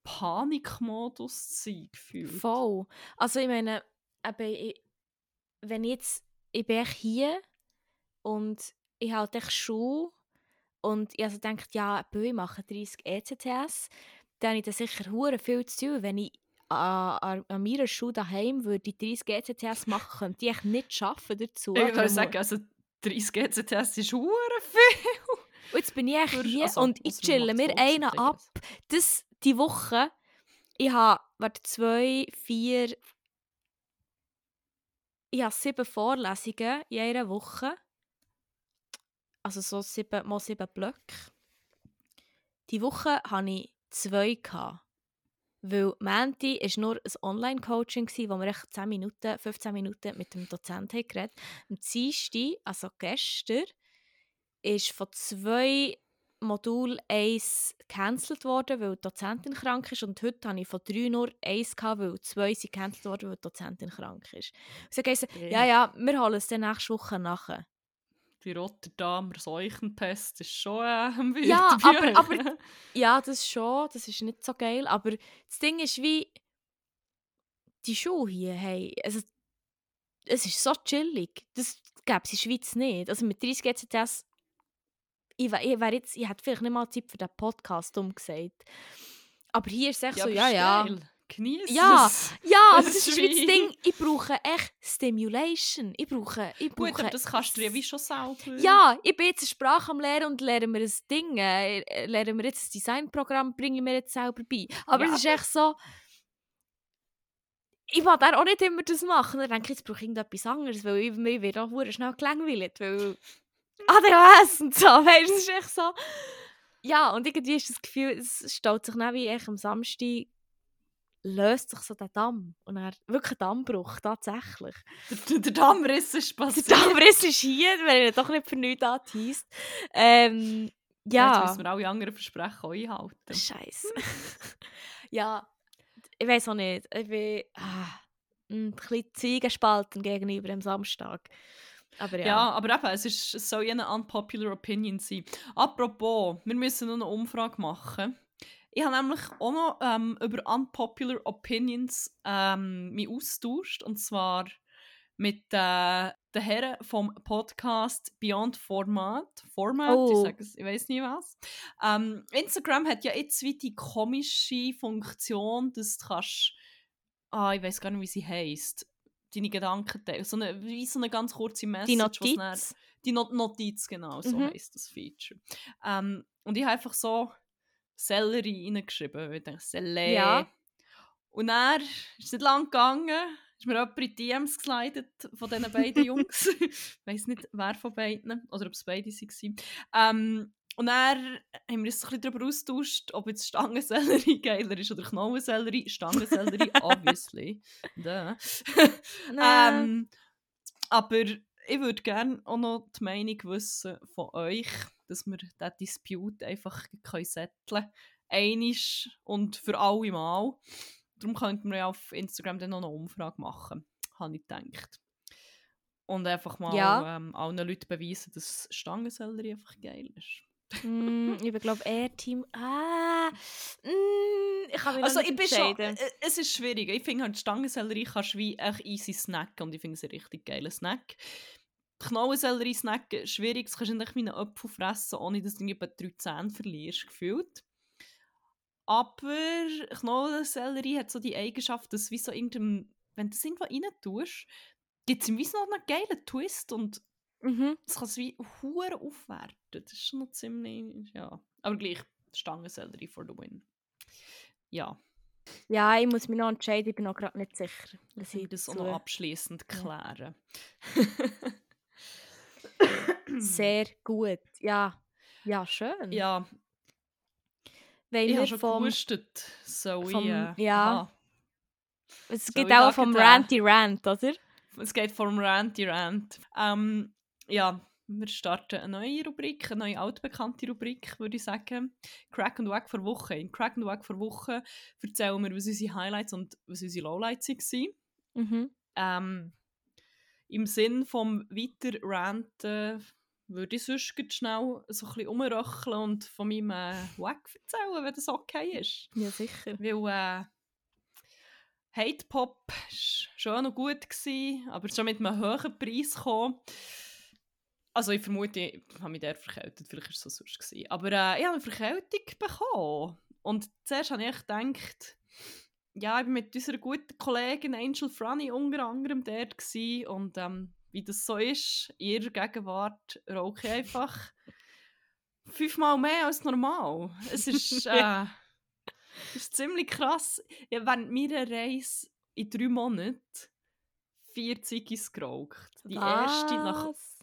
Panikmodus zu sein, gefühlt. Voll. Also ich meine, eben, ich, wenn ich jetzt, ich bin hier und ich habe echt Schuhe und ich also gedacht, ja, ich mache 30 ECTS, dann habe ich da sicher hure viel zu tun. Wenn ich an, an, meiner Schule daheim würde 30 ECTS machen, könnte ich echt nicht schaffen dazu. Ich würde sagen, also 30 ECTS ist hure viel. Und jetzt bin ich echt hier also, und ich chille mir einen ab. Das, die Woche, ich habe, warte, zwei, vier, ich habe sieben Vorlesungen in einer Woche. Also so sieben mal sieben Blöcke. Die Woche hatte ich zwei. Gehabt. Weil Menti war nur ein Online-Coaching, wo wir echt 10 Minuten, 15 Minuten mit dem Dozenten haben geredet Am Dienstag, also gestern, ist von zwei Modul 1 gecancelt worden, weil die Dozentin krank ist. Und heute hatte ich von drei nur eins, gehabt, weil zwei sind gecancelt worden, weil die Dozentin krank ist. Und sie gesagt, Okay. ja, ja, wir holen es dann nächste Woche nachher. Die Rotterdamer Seuchenpest ist schon äh, am Ja, aber- aber- *laughs* Ja, das schon, das ist nicht so geil. Aber das Ding ist wie, die Schuhe hier, hey, also, es ist so chillig. Das gäbe es in der Schweiz nicht. Also mit 30 GCTS, ich, ich, jetzt, ich hätte vielleicht nicht mal Zeit für den Podcast umgesagt. Aber hier ist es echt so, aber ja, ja. geil. Genieß Ja. Ja, aber Das ist wie das Ding, ich brauche echt Stimulation. Ich brauche, ich brauche... Gut, aber das kannst du ja wie schon selber. Ja, ich bin jetzt eine Sprache am Lernen und lerne mir ein Ding, äh, lernen mir jetzt ein Designprogramm, bringe ich mir jetzt selber bei. Aber Ja, es ist echt so... Ich will auch nicht immer das machen. Dann denke ich, jetzt brauche ich irgendetwas anderes, weil ich, mir wird auch schnell gelangweilt, weil... *laughs* ADHS und so, weißt du, es ist echt so... Ja, und irgendwie ist das Gefühl, es staut sich dann wie echt am Samstag löst sich so der Damm. Und dann wirklich ein Dammbruch, tatsächlich. Der, der Dammriss ist Der passiert. Dammriss ist hier, wenn er doch nicht für nichts anteast. Ähm, Jetzt ja. müssen wir alle anderen Versprechen auch einhalten. Scheiße. *laughs* ja, ich weiß auch nicht. Ich bin ah, ein bisschen Zwiegespalten gegenüber dem Samstag. Aber ja. Ja. aber eben, es, ist, es soll ja eine unpopular Opinion sein. Apropos, wir müssen noch eine Umfrage machen. Ich habe nämlich auch noch ähm, über unpopular Opinions ähm, mich austauscht. Und zwar mit äh, den Herren vom Podcast Beyond Format. Format, ich, Oh. sage es, ich weiß nicht was. Ähm, Instagram hat ja jetzt wie die komische Funktion, dass du kannst. Ah, ich weiß gar nicht, wie sie heißt. Deine Gedanken teilen. So eine, wie so eine ganz kurze Message. Die was dann- Notiz. die Not Notiz, genau, so Mhm. heisst das Feature. Ähm, und ich habe einfach so Sellerie reingeschrieben. weil Ich dachte, Sellerie. Ja. Und dann ist nicht lang gegangen, ist mir jemand in die DMs geslidet von diesen beiden Jungs. *laughs* ich weiß nicht, wer von beiden, oder ob es beide waren. Ähm, und dann haben wir uns ein bisschen darüber austauscht, ob jetzt Stangensellerie *laughs* geiler ist oder Knollensellerie. Stangensellerie, obviously. *laughs* Ähm, aber ich würde gerne auch noch die Meinung wissen von euch, dass wir diesen Dispute einfach können setteln können. Und für alle Mal. Darum könnten wir ja auf Instagram dann noch eine Umfrage machen, habe ich gedacht. Und einfach mal Ja. ähm, allen Leuten beweisen, dass Stangensellerie einfach geil ist. Mm, ich glaube eher Team. Ah, mm, ich kann mich Also ich bin schon, äh, es ist schwierig. Ich finde halt Stangensellerie kannst wie echt easy snacken und ich finde es ein richtig geiler Snack. Knollensellerie snacken, schwierig, das kannst du nicht wie einen Apfel fressen, ohne dass du irgendwie drei Zähne verlierst, gefühlt. Aber Knollensellerie hat so die Eigenschaft, dass wie so irgendein, wenn du es irgendwo rein tust, gibt es ihm wie so noch einen geilen Twist und Mhm. das kann es wie hure aufwerten. Das ist schon noch ziemlich, ja. Aber gleich, Stangensellerie for the win. Ja. Ja, ich muss mich noch entscheiden, ich bin noch gerade nicht sicher. Will ich das auch noch abschließend klären. *coughs* *coughs* Sehr gut. Ja, ja schön. Ja, Wenn ich habe schon vom, gewusst, so vom- ich, äh, ja. aha. es gibt ich auch vom Ranty Rant, oder? Es geht vom Ranty Rant. Ähm, ja, wir starten eine neue Rubrik, eine neue altbekannte Rubrik, würde ich sagen. Crack and Wack vor Woche. In Crack and Wack vor Woche erzählen wir, was unsere Highlights und was unsere Lowlights waren. Mhm. ähm, im Sinn vom weiter ranten würde ich sonst grad schnell so ein bisschen rumröcheln und von meinem äh, Weg erzählen, wenn das okay ist. Ja, sicher. Weil äh, Hate Pop war schon noch gut, gewesen, aber schon mit einem hohen Preis gekommen. Also ich vermute, ich habe mich der verkältet, vielleicht war es so sonst. Gewesen. Aber äh, ich habe eine Verkältung bekommen. Und zuerst habe ich gedacht, ja, ich war mit unserer guten Kollegin Angel Franny unter anderem dort gewesen. und ähm, wie das so ist, in ihrer Gegenwart rauche ich einfach *laughs* fünfmal mehr als normal. Es ist, *laughs* äh, ist ziemlich krass. Ich habe während meiner Reise in drei Monaten vier Ziggis geraucht. Die erste nach Was?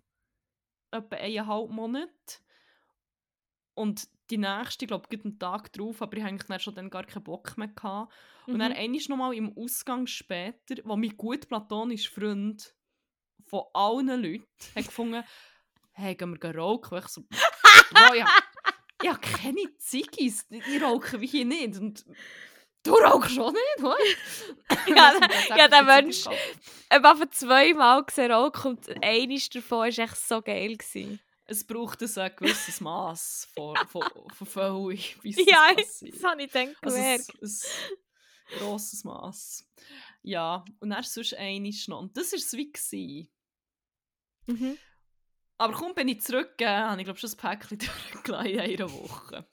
Etwa eineinhalb Monaten. Und die nächste, ich glaube, einen Tag drauf, aber ich hatte dann schon dann gar keinen Bock mehr. Gehabt. Und dann Mhm. einmal nochmal im Ausgang später, wo mein gut platonischer Freund von allen Leuten hat gefunden, *laughs* hey, gehen wir rauchen? Und ich so, ja, ich habe keine Ziggis, die, rauchen wie hier nicht. Und du rauchst schon nicht, what? *laughs* Ja, *laughs* ja, der Mensch- gekauft. Ich habe einfach zweimal gesehen, Rauch und eines davon war echt so geil. Gewesen. Es braucht ein gewisses Maß von, von, von Füllung, *laughs* bis Ja, das habe ich dann Also gemerkt. ein, ein grosses Maß. Ja, und dann sonst einiges noch. Und das war es wie. Gewesen. Mhm. Aber kaum bin ich zurück, äh, habe ich glaube schon ein Päckchen durchgelassen in einer Woche.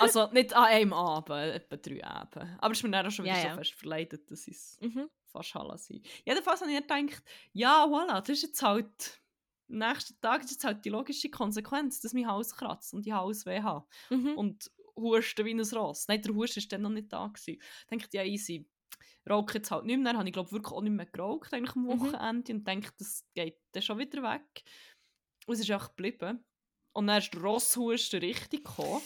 Also nicht an einem Abend, etwa drei Abend. Aber es ist mir dann auch schon wieder Ja, so ja. fest verleidet, dass ich es Mhm. fast hallen sein. Jedenfalls habe ich gedacht, ja, voilà, das ist jetzt halt, am nächsten Tag ist jetzt halt die logische Konsequenz, dass mein Hals kratzt und die Halsweh habe. Mhm. Und husten wie ein Ross. Nein, der Husten war dann noch nicht da. Gewesen. Ich dachte, ja, easy. Rauche jetzt halt nicht mehr. Dann habe ich, glaube wirklich auch nicht mehr geraucht eigentlich am Mhm. Wochenende und dachte, das geht dann schon wieder weg. Und es ist auch geblieben. Und dann ist der Rosshusten richtig gekommen.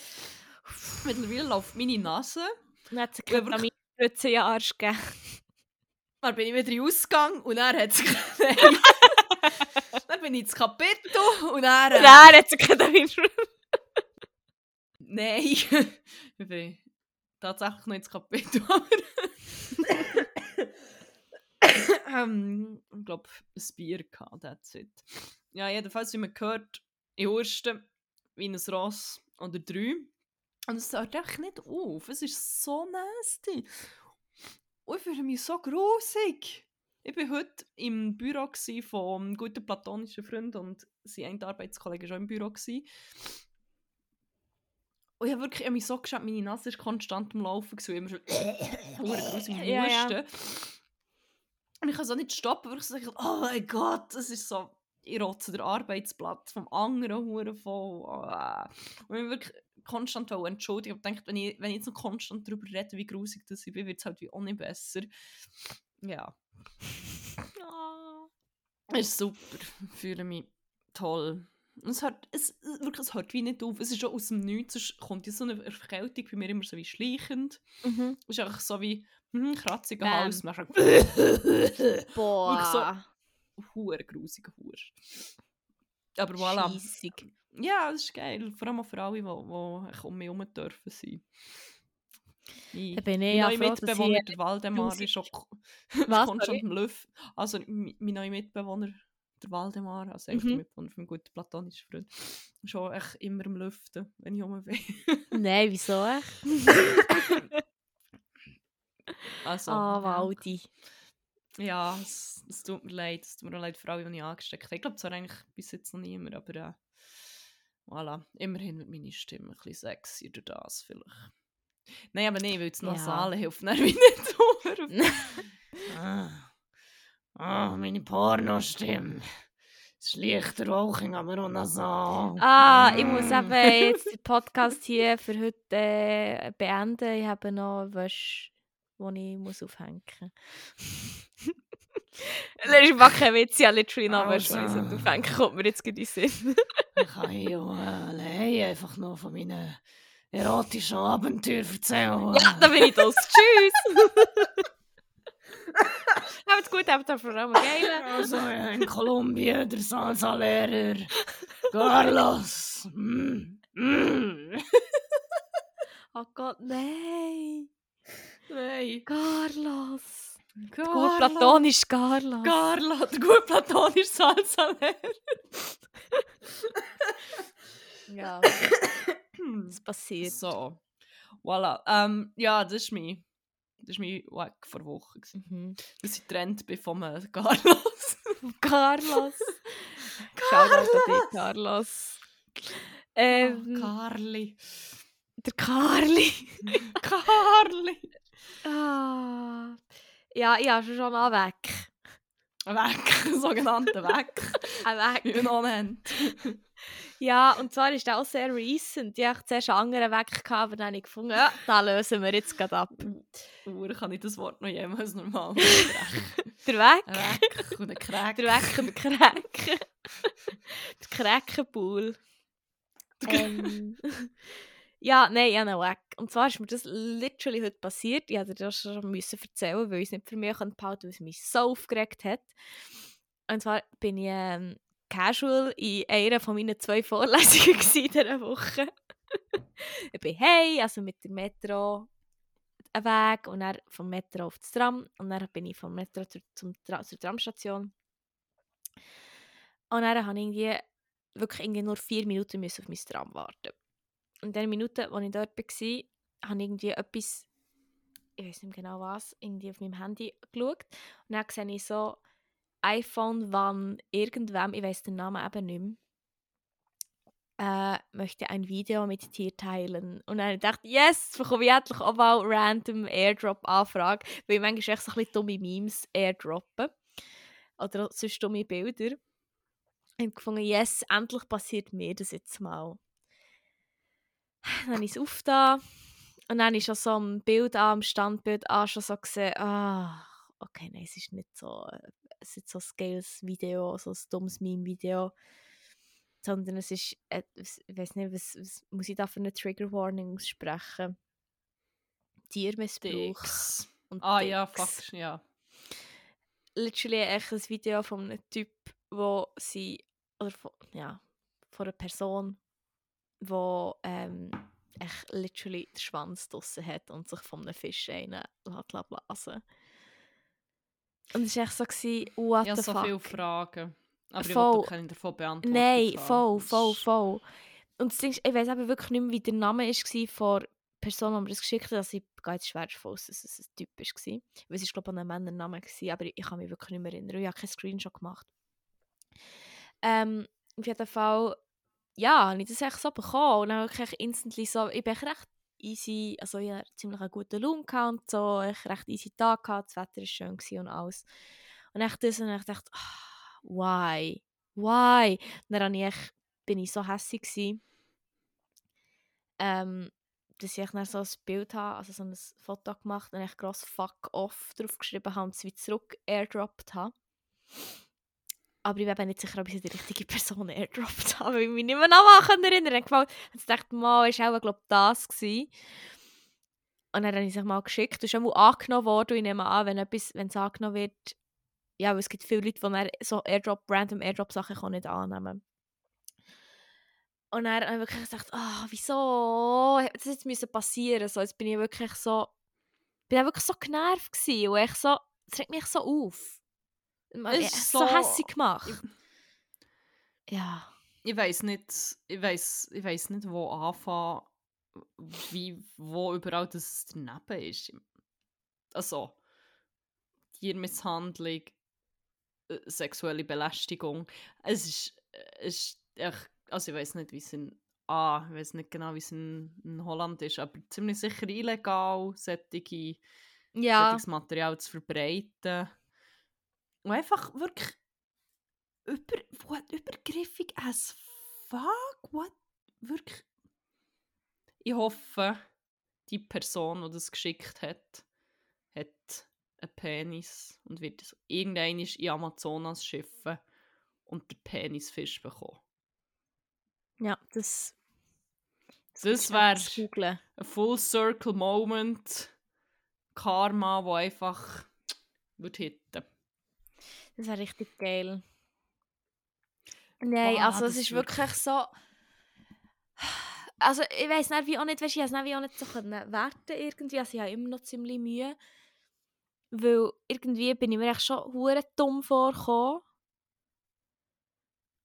Mittlerweile läuft meine Nase. Dann hat es Ja, eine wirklich. Ketaminspritze in den Arsch gegeben. *laughs* Dann bin ich wieder Ausgang und dann hat es... *laughs* Dann bin ich ins Kapitel und dann... Äh, Nein, hat es Ketaminspritze. Nein. *laughs* ich bin tatsächlich noch ins Kapitel. ähm, ich glaube, ein Bier gehabt, that's it. Ja, jedenfalls, wie man gehört, ich hurste wie ein Ross oder drei. Und es hört echt nicht auf. Es ist so nasty. Und ich fühle mich so grusig. Ich war heute im Büro von einem guten platonischen Freund und sein ein Arbeitskollege war auch im Büro. Und ich habe wirklich ich hab mich so geschaut, meine Nase ist konstant am Laufen. gewesen, Immer so *coughs* hure grusig am Ja, ja. Und ich kann so nicht stoppen, weil ich so denke, oh mein Gott, das ist so, ich rotze den Arbeitsplatz vom anderen Huren voll. Und ich wirklich konstant entschuldigen. Ich habe gedacht, wenn ich, wenn ich jetzt noch konstant darüber rede, wie grusig das ich bin, wird es halt wie auch nicht besser. Ja, Oh. ist super. Ich fühle mich toll. Es hört, es, wirklich, es hört wie nicht auf. Es ist schon aus dem Nichts. Es kommt ja so eine Erkältung bei mir immer so wie schleichend. Mhm. Es ist einfach so wie hm, kratziger Bam. Hals. Man sagt, *laughs* Boah. hure grusiger Hurst. Aber voilà. Scheissig. Ja, das ist geil. Vor allem auch für alle, die, die um mich herum dürfen sein. Ich, bin ich mein neuer Mitbewohner, der Waldemar, ist auch *laughs* sorry? am Löff. Also mein neuer Mitbewohner, der Waldemar, also Mhm. der Mitbewohner von meinem guten platonischen Freund, ist auch echt immer am Lüften, wenn ich rum bin. *laughs* Nein, wieso echt? Also, Ah, ja. Waldi. Ja, es, es tut mir leid. Es tut mir auch leid für alle, die ich angesteckt habe. Ich glaube, es war eigentlich bis jetzt noch niemand, aber äh, voilà. Immerhin wird meine Stimme ein bisschen sexier durch das vielleicht. Nein, aber nein, weil das Ja. Nasale hilft dann *laughs* wie nicht *laughs* ah. ah, meine Pornostimme. Leichter Rauching, aber auch nasal. Ah, ich muss Mm. eben jetzt den *laughs* Podcast hier für heute äh, beenden. Ich habe noch Wäsche, die ich muss aufhängen muss. *laughs* Das ist mal kein Witz, habe literally ich Also. sollte aufhängen Kommt mir jetzt gerade in den Sinn. Ich kann auch allein einfach noch von meinen erotischen Abenteuern erzählen. Ja, dann bin ich das. *laughs* Tschüss! *laughs* Habt's gut, habt ihr vor allem geil. Also ja, in Kolumbien, der Salsa-Lehrer. Carlos. Mm. Mm. Oh Gott, nein! Nein. Carlos! Der gut platonisch Carlos. Carla, der gut platonisch Salsa-Lehrer. Ja, *coughs* das passiert. so, voilà. Ähm, ja, das ist mein, das ist mein Wack vor Wochen. Mhm. Dass ich getrennt bin von einem Carlos. *laughs* Carlos. *laughs* Shoutout an dich, Carlos. Ähm, Carli. der Carli. *laughs* Carli. Ah. Ja, ich habe schon auch weg. Weg, *laughs* sogenannte *laughs* Weg. Wie weg. man auch nennt. Ja, und zwar ist der auch sehr recent. Ich hatte zuerst einen anderen weg, gehabt, aber dann habe ich gefunden, ja, da lösen wir jetzt gerade ab. Uhr kann ich das Wort noch jemals normal *laughs* sprechen. Der Weg. Ein Weg und ein Crack. Der Weg und der Kräken. der Kräkenpool. Ähm, ja, nein, ich habe weg. Und zwar ist mir das literally heute passiert. Ich musste das schon müssen erzählen, weil ich es nicht für mich behalten konnte, weil es mich so aufgeregt hat. Und zwar bin ich ähm, casual in einer von meinen zwei Vorlesungen *laughs* in dieser Woche. *laughs* ich bin hey, also mit der Metro einen Weg und dann vom Metro auf das Tram und dann bin ich vom Metro zur, zum, Tra zur Tramstation. Und dann habe ich irgendwie wirklich irgendwie nur vier Minuten müssen auf mein Tram warten. In den Minuten, als ich dort war, habe ich irgendwie etwas, ich weiß nicht genau was, irgendwie auf meinem Handy geschaut. Und dann sehe ich so iPhone, wann irgendwem, ich weiß den Namen eben nicht mehr, äh, möchte ein Video mit dir teilen. Und dann dachte ich, yes, bekomme ich endlich auch mal random Airdrop-Anfrage, weil ich manchmal echt so ein bisschen dumme Memes airdroppen. Oder sonst dumme Bilder. Und gefunden, yes, endlich passiert mir das jetzt mal. Dann habe ich es aufgetan. Und dann habe ich schon so am Bild an, am Standbild an, schon so gesehen, ah, okay, nein, es ist nicht so, es ist so ein scales Video, so ein dummes Meme-Video, sondern es ist, äh, ich weiß nicht, was, was muss ich da für eine Trigger Warning aussprechen? Tiermissbrauch Dicks. und Ah ja, Dicks fuck, ja. literally echt ein Video von einem Typ, wo sie, oder von, ja, von einer Person, wo ähm, echt literally den Schwanz draussen hat und sich von einem Fisch einen blasen. Und es war echt so, gewesen, what Ich habe the so fuck. viele Fragen. Aber ich Voll. wollte keine davon beantworten. Nein, voll, voll, voll. Und das Ding ist, ich weiß eben wirklich nicht mehr, wie der Name war von der Person, die mir das geschickt hat. Also ich gehe jetzt schwer davon aus, dass es ein Typ war. Weil es ist, glaube ich, ein Männername war, aber ich kann mich wirklich nicht mehr erinnern. Ich habe keinen Screenshot gemacht. Ähm, auf jeden Fall, ja, habe ich das echt so bekommen. Und dann ich echt instantly so, ich bin echt recht easy, also ich hatte ziemlich einen guten Lohn und so, ich recht easy Tag gehabt, das Wetter war schön und alles. Und echt das, und ich dachte, ah, why? Why? Und dann ich echt, bin ich so hässlich gewesen, ähm, dass ich dann so ein Bild habe, also so ein Foto gemacht und echt gross Fuck off drauf geschrieben habe und es wieder zurück airdroppt habe. Aber ich bin nicht sicher, ob ich es die richtige Person airdroppt habe, weil ich mich nicht mehr nachmachen erinnern kann. Ich dachte, mal, ist auch, glaube das gewesen. Und dann habe ich es mal geschickt. Das ist auch angenommen worden. Ich nehme an, wenn es angenommen wird, ja, weil es gibt viele Leute, die so Airdrop, random Airdrop-Sachen nicht annehmen Und dann habe ich wirklich gesagt, ah, wieso das jetzt müssen passieren so, Jetzt bin ich wirklich so, bin ich wirklich so genervt gewesen und ich so, es regt mich so auf. Ich ist so, so- hässlich gemacht. Ja. Ich weiß nicht, ich weiß, ich weiß nicht, wo anfangen, wie, wo überall das daneben ist. Also, Tiermisshandlung, äh, sexuelle Belästigung. Es ist, äh, es ist echt, also ich weiß nicht, wie es in, ah, ich weiß nicht genau, wie es in, in Holland ist, aber ziemlich sicher illegal, solche, Ja. solches Material zu verbreiten. Und einfach wirklich über, what, übergriffig as fuck, what, wirklich. Ich hoffe, die Person, die das geschickt hat, hat einen Penis und wird irgendwann in Amazonas schiffen und den Penisfisch bekommen. Ja, das. Das wäre. wäre ein Full Circle Moment, Karma, wo einfach wird hitten. Das wäre richtig geil. Nein, Boah, also es ist wirklich- wirklich so. Also ich weiß nicht, wie auch nicht, weißt, ich nicht, wie auch nicht so können werten irgendwie. Also ich habe immer noch ziemlich Mühe. Weil irgendwie bin ich mir echt schon hure dumm vorgekommen.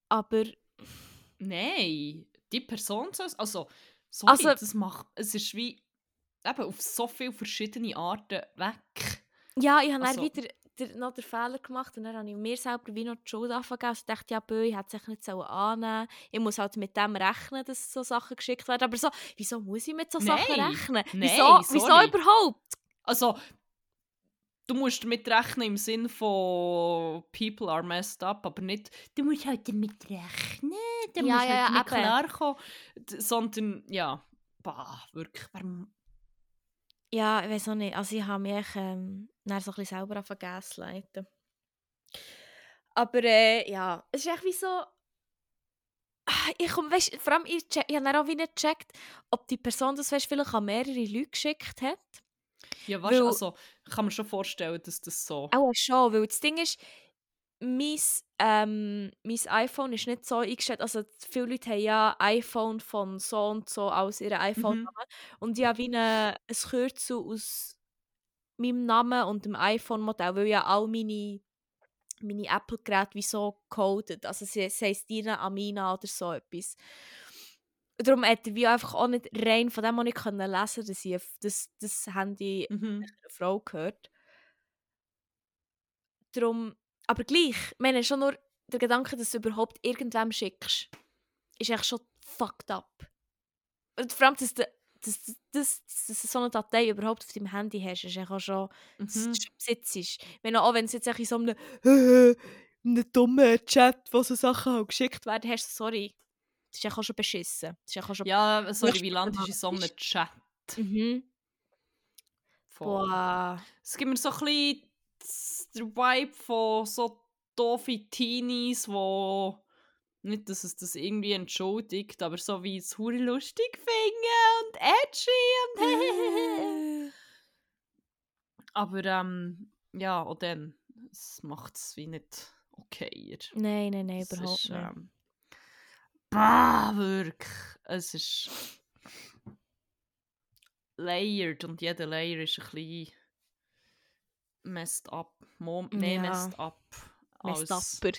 Aber Nein, die Person soll also sorry, Also- das macht es ist wie eben auf so viele verschiedene Arten weg. ja, ich habe Also- wieder der, noch den Fehler gemacht und dann habe ich mir selber wie noch die Schuld angegeben. Also ich dachte, ja, bö, ich hätte es nicht sollen annehmen Ich muss halt mit dem rechnen, dass so Sachen geschickt werden. Aber so, wieso muss ich mit so Sachen Nein, rechnen? nein, wieso, wieso überhaupt? Also du musst damit rechnen im Sinn von people are messed up, aber nicht du musst halt damit rechnen, du Ja, musst ja, halt ja, klarkommen, sondern ja, bah, wirklich, Ja, ich weiß auch nicht. Also ich habe mich ähm, dann so ein bisschen selber auf Gas leiten. Aber äh, ja, es ist echt wie so... Ah, Ich komme, weißt, vor allem, ich, check, ich habe dann auch wie nicht gecheckt, ob die Person das weißt, vielleicht an mehrere Leute geschickt hat. Ja, weißt, Weil- also, ich kann mir schon vorstellen, dass das so. Auch schon, weil das Ding ist, mein, ähm, mein iPhone ist nicht so eingestellt, also viele Leute haben ja iPhone von so und so als ihr iPhone Mhm. Und ich habe wie eine, ein Kürzel aus meinem Namen und dem iPhone-Modell, weil ja all meine, meine Apple-Geräte wie so coded, also sie es heisst Dina Amina oder so etwas. Darum hätte wie einfach auch nicht rein von dem nicht können lesen, dass ich das, das Handy Mhm. einer Frau gehört. Darum, aber gleich, ich meine schon nur der Gedanke, dass du überhaupt irgendwem schickst, ist echt schon fucked up. Und vor allem, dass du, dass, dass, dass, dass du so eine Datei überhaupt auf deinem Handy hast, ist auch schon, dass Mhm. du schon besitzt. Ich meine, auch wenn es jetzt in so einem, *laughs* in einem dummen Chat, wo so Sachen halt geschickt werden, hast, sorry, das ist auch schon beschissen. Das ist auch schon... Ja, sorry, wie landest du in so einem. Chat? Mhm. Boah. Es gibt mir so ein bisschen den Vibe von so doofe Teenies, wo nicht, dass es das irgendwie entschuldigt, aber so wie es hure lustig finden und edgy und *laughs* aber ähm, ja, und dann es macht es wie nicht okayer. Nein, nein, nein, Es überhaupt ist, nicht. ähm, bah, wirklich. Es ist layered und jeder Layer ist ein bisschen messed up. Mo mehr Ja. messed up. Messed als- upper.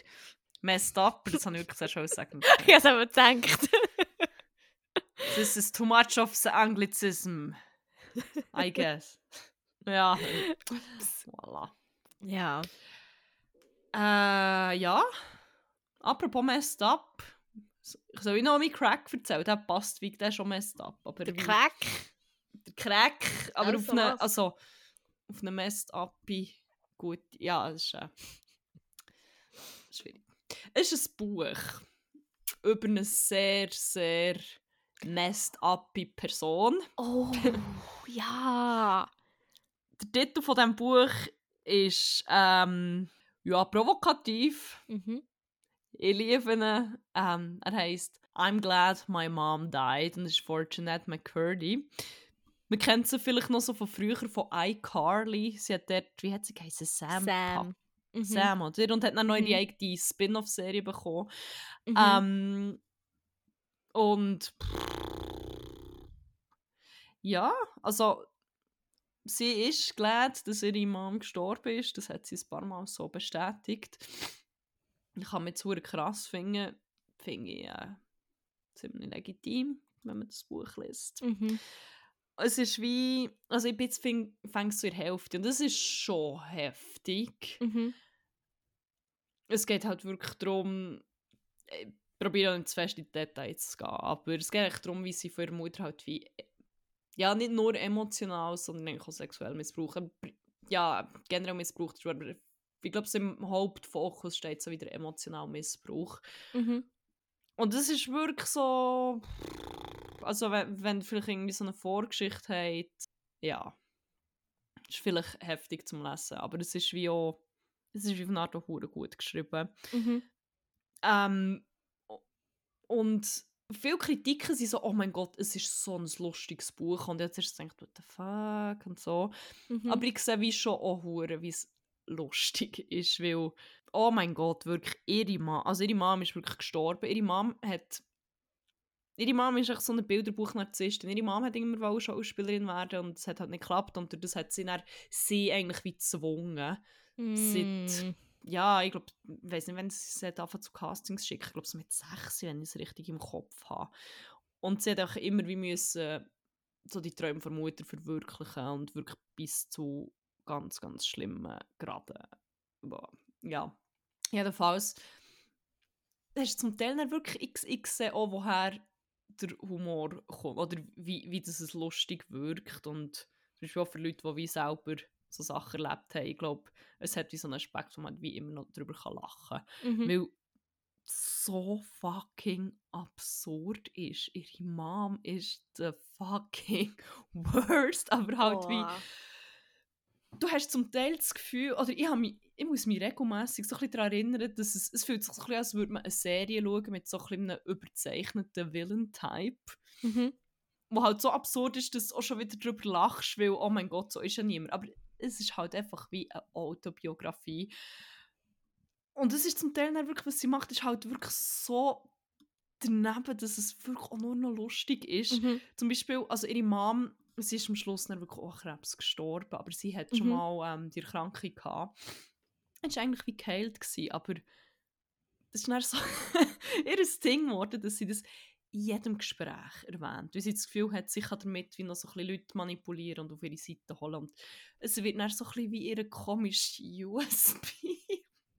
Messed up, das habe ich wirklich sehr schön sagen. *laughs* ich habe aber gedacht. *laughs* This is too much of the Anglicism. I guess. Ja. Voilà. ja. Äh, ja. Apropos messed up. Soll ich noch meinen Crack erzählen? Der passt wie der schon messed up. Aber Der Crack. Der Crack, aber auf Also eine, was? also auf eine messed up gut, ja, es ist äh, schwierig. Es ist ein Buch über eine sehr, sehr messed up Person. Oh, *laughs* ja. Der Titel von diesem Buch ist ähm, ja, provokativ. Mhm. Ich liebe ihn. Ähm, er heißt I'm glad my mom died und ist Jeanette McCurdy. Man kennt sie vielleicht noch so von früher von iCarly. Sie hat dort, wie hat sie geheißen? Sam. Sam. Mhm. Sam, oder? Und hat dann noch Mhm. eigene Spin-off-Serie bekommen. Mhm. Ähm, und ja, also sie ist glad, dass ihre Mom gestorben ist. Das hat sie ein paar Mal so bestätigt. Ich kann mir verdammt krass finden. Finde ich äh, ziemlich legitim, wenn man das Buch liest. Mhm. Es ist wie, also ich bin jetzt fäng- fängst zur Hälfte und das ist schon heftig. Mhm. Es geht halt wirklich darum, ich probiere auch nicht zu fest in die Details zu gehen, aber es geht echt darum, wie sie von ihrer Mutter halt wie, ja, nicht nur emotional, sondern auch sexuell missbrauchen. Ja, generell missbraucht aber ich glaube, im Hauptfokus steht so wieder emotional Missbrauch. Mhm. Und es ist wirklich so, also wenn, wenn vielleicht irgendwie so eine Vorgeschichte habt, ja, ist vielleicht heftig zum Lesen, aber es ist wie auch, es ist wie von Art auch gut geschrieben. Mhm. Ähm, und viele Kritiken sind so, oh mein Gott, es ist so ein lustiges Buch und jetzt ist es gedacht, what the fuck und so. Mhm. Aber ich sehe wie schon auch hure, wie es lustig ist, weil, oh mein Gott, wirklich, ihre Mom, also ihre Mom ist wirklich gestorben. Ihre Mom hat ihre Mama ist echt so eine Bilderbuchnarzisstin. Ihre Mama hat immer wollen Schauspielerin werden und es hat halt nicht geklappt und das hat sie dann sie eigentlich wie gezwungen. Mm. Seit, ja, ich glaube, ich weiß nicht, wenn sie hat angefangen zu Castings schicken, ich glaube so mit sechs, wenn ich es richtig im Kopf habe. Und sie hat auch immer wie müssen so die Träume von Mutter verwirklichen und wirklich bis zu ganz, ganz schlimmen Graden. Ja, jedenfalls hast du zum Teil dann wirklich XX gesehen, auch woher der Humor kommt oder wie, wie das es lustig wirkt und zum Beispiel auch für Leute, die wie selber so Sachen erlebt haben, ich glaube, es hat wie so einen Aspekt, wo man wie immer noch darüber kann lachen kann. Mhm. Weil so fucking absurd ist. Ihre Mom ist the fucking *laughs* worst, aber halt wie Boah. Du hast zum Teil das Gefühl, oder ich, mich, ich muss mich regelmäßig so ein bisschen daran erinnern, dass es, es fühlt sich so ein bisschen an, als würde man eine Serie schauen mit so ein bisschen einem überzeichneten Villain-Type, Mhm. wo halt so absurd ist, dass du auch schon wieder darüber lachst, weil, oh mein Gott, so ist ja niemand. Aber es ist halt einfach wie eine Autobiografie. Und es ist zum Teil dann wirklich, was sie macht, ist halt wirklich so daneben, dass es wirklich auch nur noch lustig ist. Mhm. Zum Beispiel, also ihre Mom, sie ist am Schluss dann wirklich auch Krebs gestorben, aber sie hat schon Mhm. mal ähm, die Erkrankung gehabt. Es war eigentlich wie geheilt, gewesen, aber das ist dann so *laughs* ihr Ding geworden, dass sie das in jedem Gespräch erwähnt, weil sie das Gefühl hat, sie kann damit wie noch so ein bisschen Leute manipulieren und auf ihre Seite holen und es wird dann so ein bisschen wie ihre komische *laughs* USB.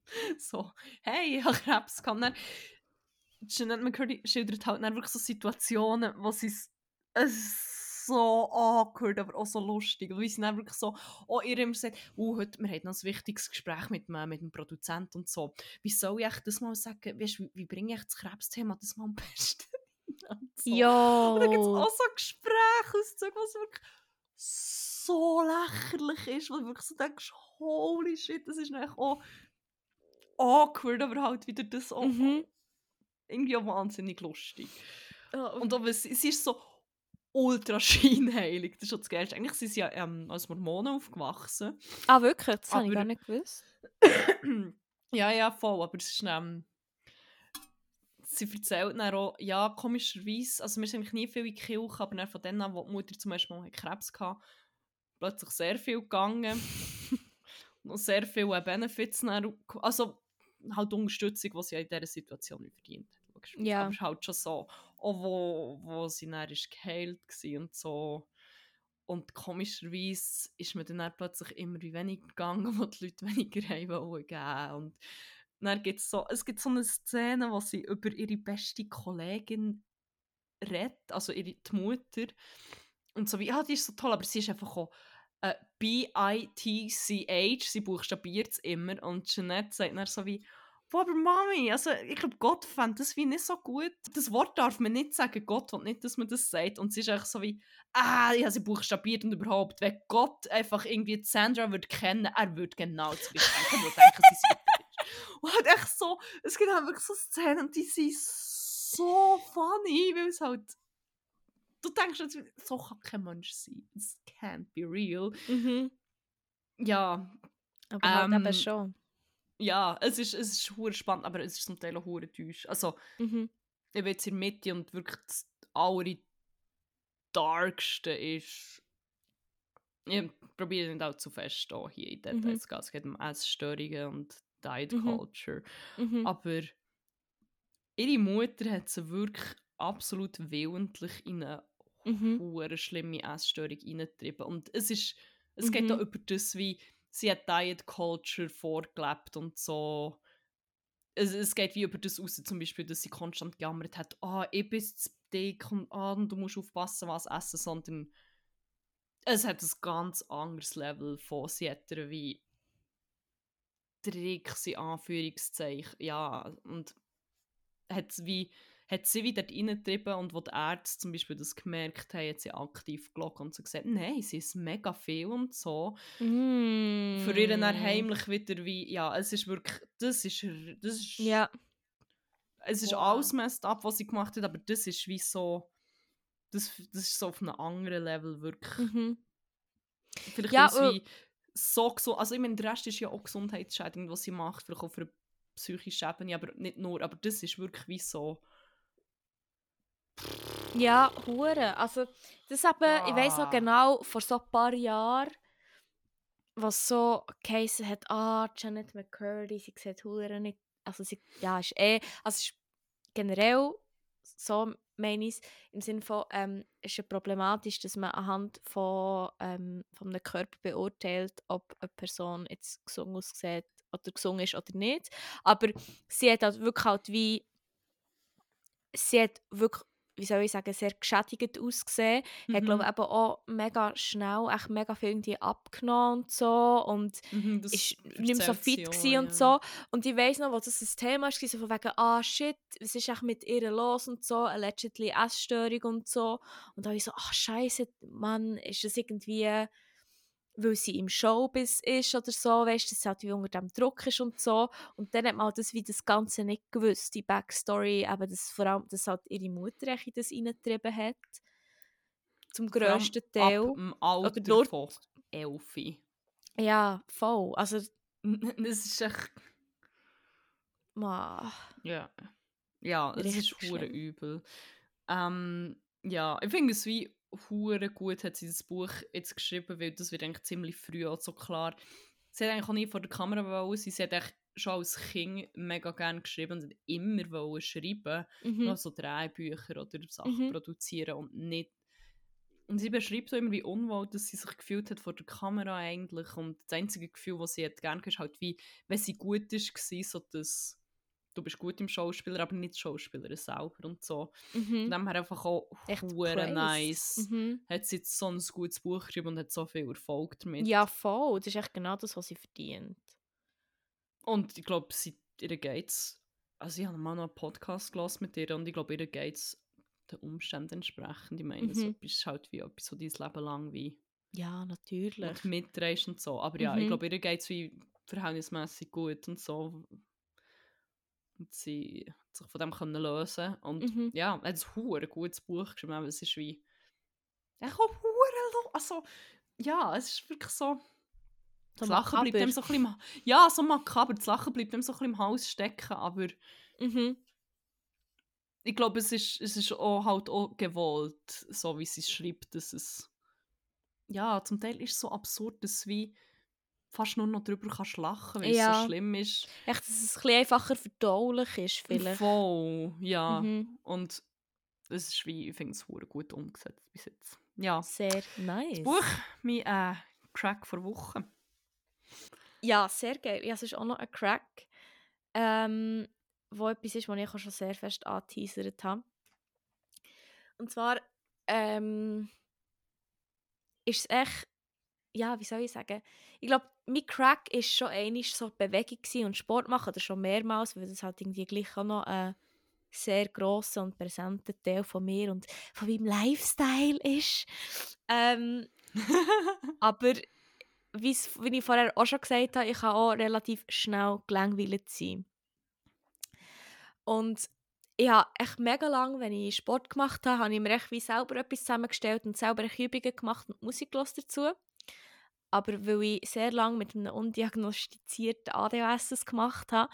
*laughs* so, hey, ich habe Krebs gehabt. Und Dann, Jeanette McCurdy schildert halt dann wirklich so Situationen, wo sie es so awkward, aber auch so lustig. Und wie sie dann wirklich so, oh, ihr immer sagt, oh, heute, wir haben noch ein wichtiges Gespräch mit, dem- mit dem Produzenten und so. Wie soll ich echt das mal sagen, weißt, wie, wie bringe ich das Krebsthema das mal am besten *laughs* und so. Ja. Und dann gibt es auch so Gespräche ausgezogen, was wirklich so lächerlich ist, wo du wirklich so denkst, holy shit, das ist eigentlich auch awkward, aber halt wieder das auch Mhm. irgendwie auch wahnsinnig lustig. Oh, Und aber sie, sie ist so ultra scheinheilig, das ist schon das Geilste. Eigentlich sind sie ja ähm, als Mormonen aufgewachsen. ah, wirklich? Das habe ich Aber- gar nicht gewusst. *coughs* ja, ja, voll, aber es ist ähm, sie erzählt dann auch, ja, komischerweise, also wir sind eigentlich nie viel in die Kirche, aber dann von dann an, wo die Mutter zum ersten Mal Krebs hatte, plötzlich sehr viel gegangen. *laughs* und sehr viele Benefits dann, also halt Unterstützung, die sie in dieser Situation nicht verdient. Ja. Aber es ist halt schon so, auch wo, wo sie dann ist geheilt war und so. Und komischerweise ist mir dann, plötzlich immer weniger gegangen, *laughs* wo die Leute weniger haben wollen. Und dann gibt's so, es gibt so eine Szene, wo sie über ihre beste Kollegin redet, also ihre die Mutter. Und so wie, ja, die ist so toll, aber sie ist einfach auch äh, B-I-T-C-H, sie buchstabiert es immer. Und Jeanette sagt dann so wie, «Boah, aber Mami, also ich glaube, Gott fand das wie nicht so gut. Das Wort darf man nicht sagen, Gott will nicht, dass man das sagt. Und sie ist einfach so wie, ah, ich habe sie buchstabiert und überhaupt, wenn Gott einfach irgendwie Sandra würde kennen, er würde genau das er würde denken, sie ist. *laughs* Und halt echt so, es gibt halt wirklich so Szenen, die sind so funny, weil es halt, du denkst jetzt, so kann kein Mensch sein. It can't be real. Mhm. Ja, Aber halt Ähm, eben schon. Ja, es ist, es ist hure spannend, aber es ist zum Teil auch hure täusch. Also, Mhm. ich bin jetzt in der Mitte und wirklich das aller darkste ist. Ich probiere nicht auch zu fest auch hier in Mhm. Details gehen. Es geht um Essstörungen und Diet Mhm. Culture. Mhm. Aber ihre Mutter hat sie wirklich absolut willentlich in eine Mhm. schlimme Essstörung reingetrieben. Und es ist, es geht auch Mhm. über das, wie sie hat Diet Culture vorgelebt und so. Es, es geht wie über das aus, zum Beispiel, dass sie konstant gejammert hat, ah, ich bin zu dick und, und du musst aufpassen, was essen, sondern es hat ein ganz anderes Level von, sie hat wie Tricks in Anführungszeichen, ja, und hat wie hat sie wieder reingetrieben und wo die Ärzte zum Beispiel das gemerkt haben, hat sie aktiv geschaut und so gesagt, nein, sie ist mega viel und so. Mm. Für ihren dann heimlich wieder wie, ja, es ist wirklich, das ist, das ist, Ja. es ist Wow. alles messed up, was sie gemacht hat, aber das ist wie so, das, das ist so auf einem anderen Level wirklich. Mhm. Vielleicht Ja, ja, äh, wie so gesund, also ich meine, der Rest ist ja auch Gesundheitsschädigung, was sie macht, vielleicht auch für psychische Ebene, aber nicht nur, aber das ist wirklich wie so, Ja, hure. Also, das eben, ich weiß noch Ah. genau, vor so ein paar Jahren, was so geheißen hat, ah, Janet McCurdy, sie sieht hure nicht, also sie, ja, ist eh, also es ist generell, so meine ich im Sinne von, ähm, es ist ja problematisch, dass man anhand von, ähm, von einem Körper beurteilt, ob eine Person jetzt gesund aussieht oder gesund ist oder nicht. Aber sie hat halt wirklich halt wie, sie hat wirklich, wie soll ich sagen, sehr geschädigt ausgesehen. Hat, Mhm. glaube ich, eben auch mega schnell, echt mega viel irgendwie abgenommen und so. Und Mhm, ist nicht mehr so fit gsi und ja. so. Und ich weiss noch, wo das ein Thema war, so von wegen, ah shit, was ist echt mit ihr los und so, allegedly Essstörung und so. Und da habe ich so, ach scheiße, Mann, ist das irgendwie, weil sie im Showbiz ist oder so, weißt du, dass sie halt wie unter dem Druck ist und so. Und dann hat man halt das wie das Ganze nicht gewusst, die Backstory, eben, dass vor allem, dass halt ihre Mutter das reingetrieben hat. Zum grössten Teil. Ab dem Alter nur- von Elfi. Ja, voll. Also, *laughs* Das ist echt... ma, Ja. Ja, es ist Richtig schlimm. übel. Ähm, ja, ich finde es wie hure gut, hat sie das Buch jetzt geschrieben, weil das wird eigentlich ziemlich früh auch so klar. Sie hat eigentlich auch nie vor der Kamera wollen, sie hat eigentlich schon als Kind mega gerne geschrieben und immer wollen schreiben, mhm. noch so Drehbücher oder Sachen Mhm. produzieren und nicht und sie beschreibt so immer, wie unwohl dass sie sich gefühlt hat vor der Kamera eigentlich und das einzige Gefühl, das sie hat gerne ist halt wie, wenn sie gut ist, war, so dass du bist gut im Schauspieler, aber nicht die Schauspielerin selber und so. Mhm. Dem her einfach auch Echt hure nice. Mhm. Hat sie jetzt so ein gutes Buch geschrieben und hat so viel Erfolg damit. Ja, voll. Das ist echt genau das, was sie verdient. Und ich glaube, sie, ihr geht's. Also ich habe mal noch einen Podcast gelassen mit ihr und ich glaube, ihr geht's den Umständen entsprechend. Ich meine, so Mhm. etwas ist halt wie etwas, so dein Leben lang wie Ja, natürlich. und mitdrehst und so. Aber ja, ich Mhm. glaube, ihr geht's wie verhältnismäßig gut und so. Und sie hat sich von dem können lösen und Mhm. ja, hat ein hure gutes Buch geschrieben, aber es ist wie echt auch hure lo- also ja, es ist wirklich so So das Lachen bleibt dem so ein bisschen im, ja, so makaber, das Lachen bleibt dem so ein bisschen im Hals stecken, aber Mhm. ich glaube, es ist, es ist auch halt auch gewollt, so wie sie es schreibt, dass es ja, zum Teil ist es so absurd, dass wie fast nur noch drüber kannst lachen, weil es Ja. so schlimm ist. Echt, dass es ein bisschen einfacher verdaulich ist, vielleicht. Voll, ja. Mhm. Und es ist wie, ich finde es gut umgesetzt bis jetzt. Ja. Sehr nice. Das Buch, mein äh, Crack vor Wochen. Ja, sehr geil. Ja, es ist auch noch ein Crack, ähm, wo etwas ist, was ich auch schon sehr fest angeteasert habe. Und zwar ähm, ist es echt, ja, wie soll ich sagen? Ich glaube, mein Crack ist schon einmal so Bewegung und Sport machen, oder schon mehrmals, weil das halt irgendwie gleich auch noch ein sehr grosser und präsenter Teil von mir und von meinem Lifestyle ist. Ähm, *laughs* aber wie ich vorher auch schon gesagt habe, ich kann auch relativ schnell gelangweilt sein. Und ich habe echt mega lang, wenn ich Sport gemacht habe, habe ich mir echt wie selber etwas zusammengestellt und selber Übungen gemacht und Musik dazu. Aber weil ich sehr lange mit einem undiagnostizierten ADHS gemacht habe,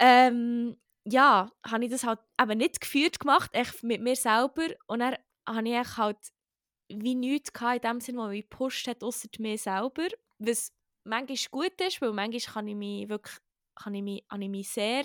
ähm, ja, habe ich das halt eben nicht geführt gemacht, echt mit mir selber. Und dann habe ich halt wie nichts gehabt in dem Sinne, was mich gepusht hat, außer mir selber. Was manchmal gut ist, weil manchmal kann ich mich wirklich, kann ich mich, ich mich sehr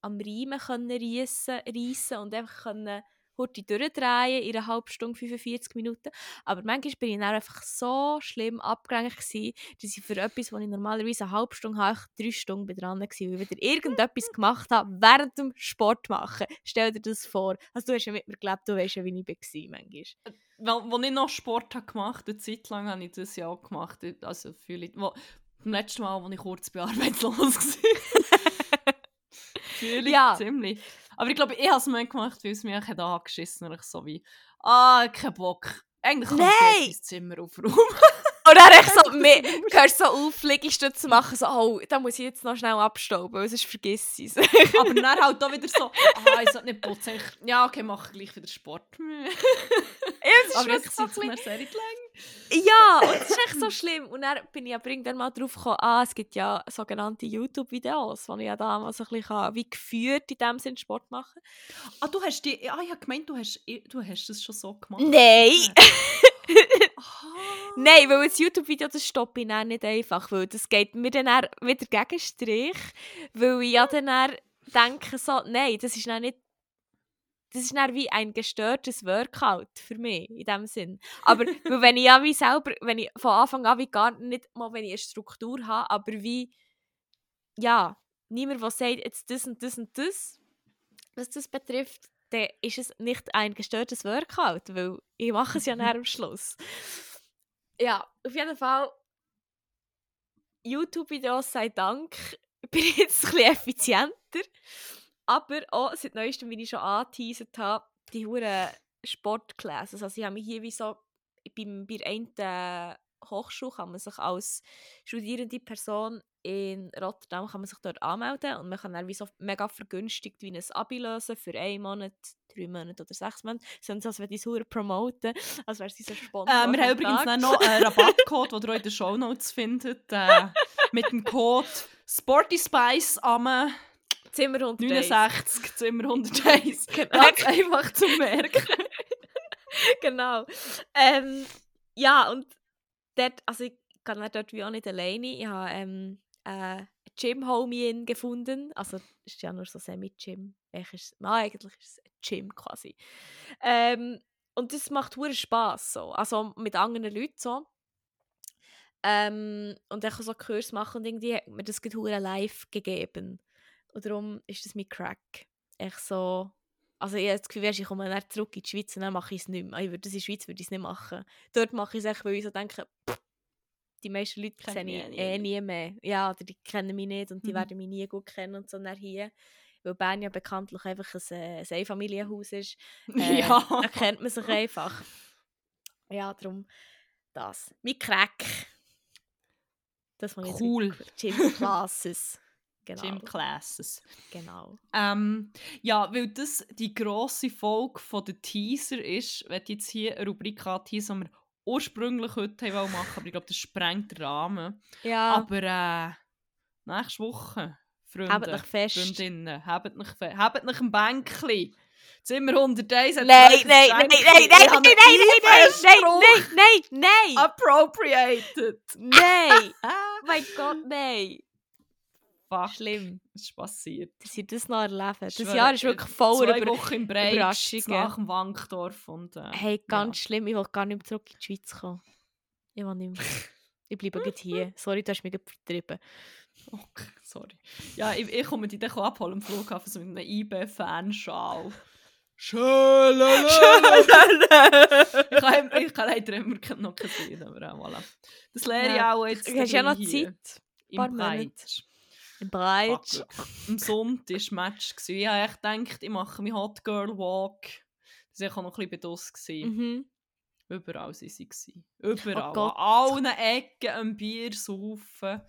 am Reimen können reissen, reissen und einfach können heute durchdrehen in einer halben Stunde, 45 Minuten. Aber manchmal bin ich dann einfach so schlimm abgelenkt dass ich für etwas, was ich normalerweise eine halbe Stunde habe, drei Stunden dran war, weil ich wieder irgendetwas gemacht habe während dem Sport machen. Stell dir das vor. Also du hast ja mit mir gelebt, du weißt ja, wie ich war manchmal. Weil, als ich noch Sport habe gemacht habe, eine Zeit lang habe ich das ja auch gemacht. Also ich, wo, beim letzten Mal, als ich kurz bei arbeitslos *laughs* war. Fühle ich Ja. ziemlich. Aber ich glaube, ich habe es mir gemacht, weil es mich echt angeschissen hat. Und ich so wie, ah, kein Bock. Eigentlich kann ich jetzt dein Zimmer aufräumen. *laughs* Und dann echt so, mir, hörst so auf, Liegestütze machen, so, oh, da muss ich jetzt noch schnell abstauben, sonst vergiss ich es. *laughs* Aber dann halt auch wieder so, *laughs* ah, ich sollte nicht putzen. Ich, ja, okay, mache gleich wieder Sport. *laughs* Ja, es ist Aber wirklich jetzt so ein mir sehr lang. Ja, und das ist echt so schlimm. Und dann bin ich aber irgendwann mal drauf gekommen, ah, es gibt ja sogenannte YouTube-Videos, wo ich ja damals ein bisschen wie geführt in dem Sinn Sport machen Ah, du hast die... Ah, ich habe gemeint, du hast, du hast das schon so gemacht. Nein! Nein, weil das YouTube-Video, das stoppe ich dann nicht einfach, weil das geht mir dann eher wieder gegen Strich, weil ich ja dann eher denke so, nein, das ist dann nicht das ist dann wie ein gestörtes Workout für mich, in dem Sinn. Aber *laughs* wenn ich ja wie selber, wenn ich von Anfang an wie gar nicht mal, wenn ich eine Struktur habe, aber wie, ja, niemand, der sagt, jetzt das und das und das, was das betrifft, dann ist es nicht ein gestörtes Workout, weil ich mache es ja *laughs* nach am Schluss. Ja, auf jeden Fall, YouTube-Videos sei Dank, *laughs* bin ich jetzt ein bisschen effizienter. Aber auch seit neuestem, wie ich schon angeteasert habe, die hohen Sportclasses. Also ich habe mich hier wie so, beim, bei einer Hochschule kann man sich als studierende Person in Rotterdam kann man sich dort anmelden und man kann dann wie so mega vergünstigt wie ein Abi lösen für einen Monat, drei Monate oder sechs Monate. Sonst als wenn die es promoten, als wäre es so spontan. Äh, wir haben übrigens noch einen *laughs* Rabattcode, den ihr in den Shownotes findet, äh, mit dem Code SPORTYSPICE am Zimmer 169, Zimmer 101. Genau. Einfach zu merken. *laughs* genau. Ähm, ja, und dort, also ich kann dort wie auch nicht alleine. Ich habe ähm, äh, Gym-Homie gefunden. Also, ist ja nur so Semi-Gym. Eigentlich, eigentlich ist es ein Gym quasi. Ähm, und das macht hure Spaß so. Also mit anderen Leuten so. Ähm, und ich kann so Kurs machen und irgendwie hat mir das hure live gegeben. Und darum ist das mein Crack. Echt so. Also ich habe das Gefühl, ich komme dann zurück in die Schweiz und dann mache ich es nicht mehr. Ich würde das in der Schweiz würde ich es nicht machen. Dort mache ich es echt, weil ich so denke, pff, die meisten Leute kenne ich eh nie mehr. Ja, oder die kennen mich nicht und die mhm. werden mich nie gut kennen und so dann hier. Weil Bern ja bekanntlich einfach ein, äh, ein Einfamilienhaus ist. Äh, *laughs* ja. Da kennt man sich einfach. Ja, darum das. Mein Crack. Das was cool. Gym Classes. Genau. Gym Classes. Genau. Ähm, ja, weil das die grosse Folge von der Teaser ist, wird jetzt hier eine Rubrik anteasen, die wir ursprünglich heute machen wollten, aber ich glaube, das sprengt den Rahmen. Ja. Aber äh, nächste Woche, Freunde, habt euch fest. Freundinnen, habt euch, habt euch ein Bänkchen. Zimmer 101 nein, nein, nein, nein, nein, nein, nein, nein, nein, nein, nein, nein, nein. Appropriated. Nein. *laughs* mein Gott, nein. Fuck. Schlimm. Das ist passiert. Dass ich das noch erleben. Das Jahr ist wirklich voll Zwei Wochen im Breitsch, nach dem Wankdorf. Und, äh, hey, ganz ja. schlimm. Ich will gar nicht mehr zurück in die Schweiz kommen. Ich will nicht mehr. Ich bleibe jetzt hier. *laughs* Sorry, du hast mich vertrieben. Okay, sorry. Ja, ich, ich komme dich dann abholen am Flughafen so mit einem IB-Fanschal. Schöne, ich *laughs* kann, ich kann leider immer noch kein sehen, aber voilà. Das lehre ich auch jetzt. Du hast ja noch Zeit. Im Breit. Breit. Am Sonntag war Match. Ich habe echt gedacht, ich mache meinen Hot Girl Walk. Das war noch ein bisschen bedoss. Mhm. Überall waren sie. Überall. Oh An allen Ecken ein Bier saufen.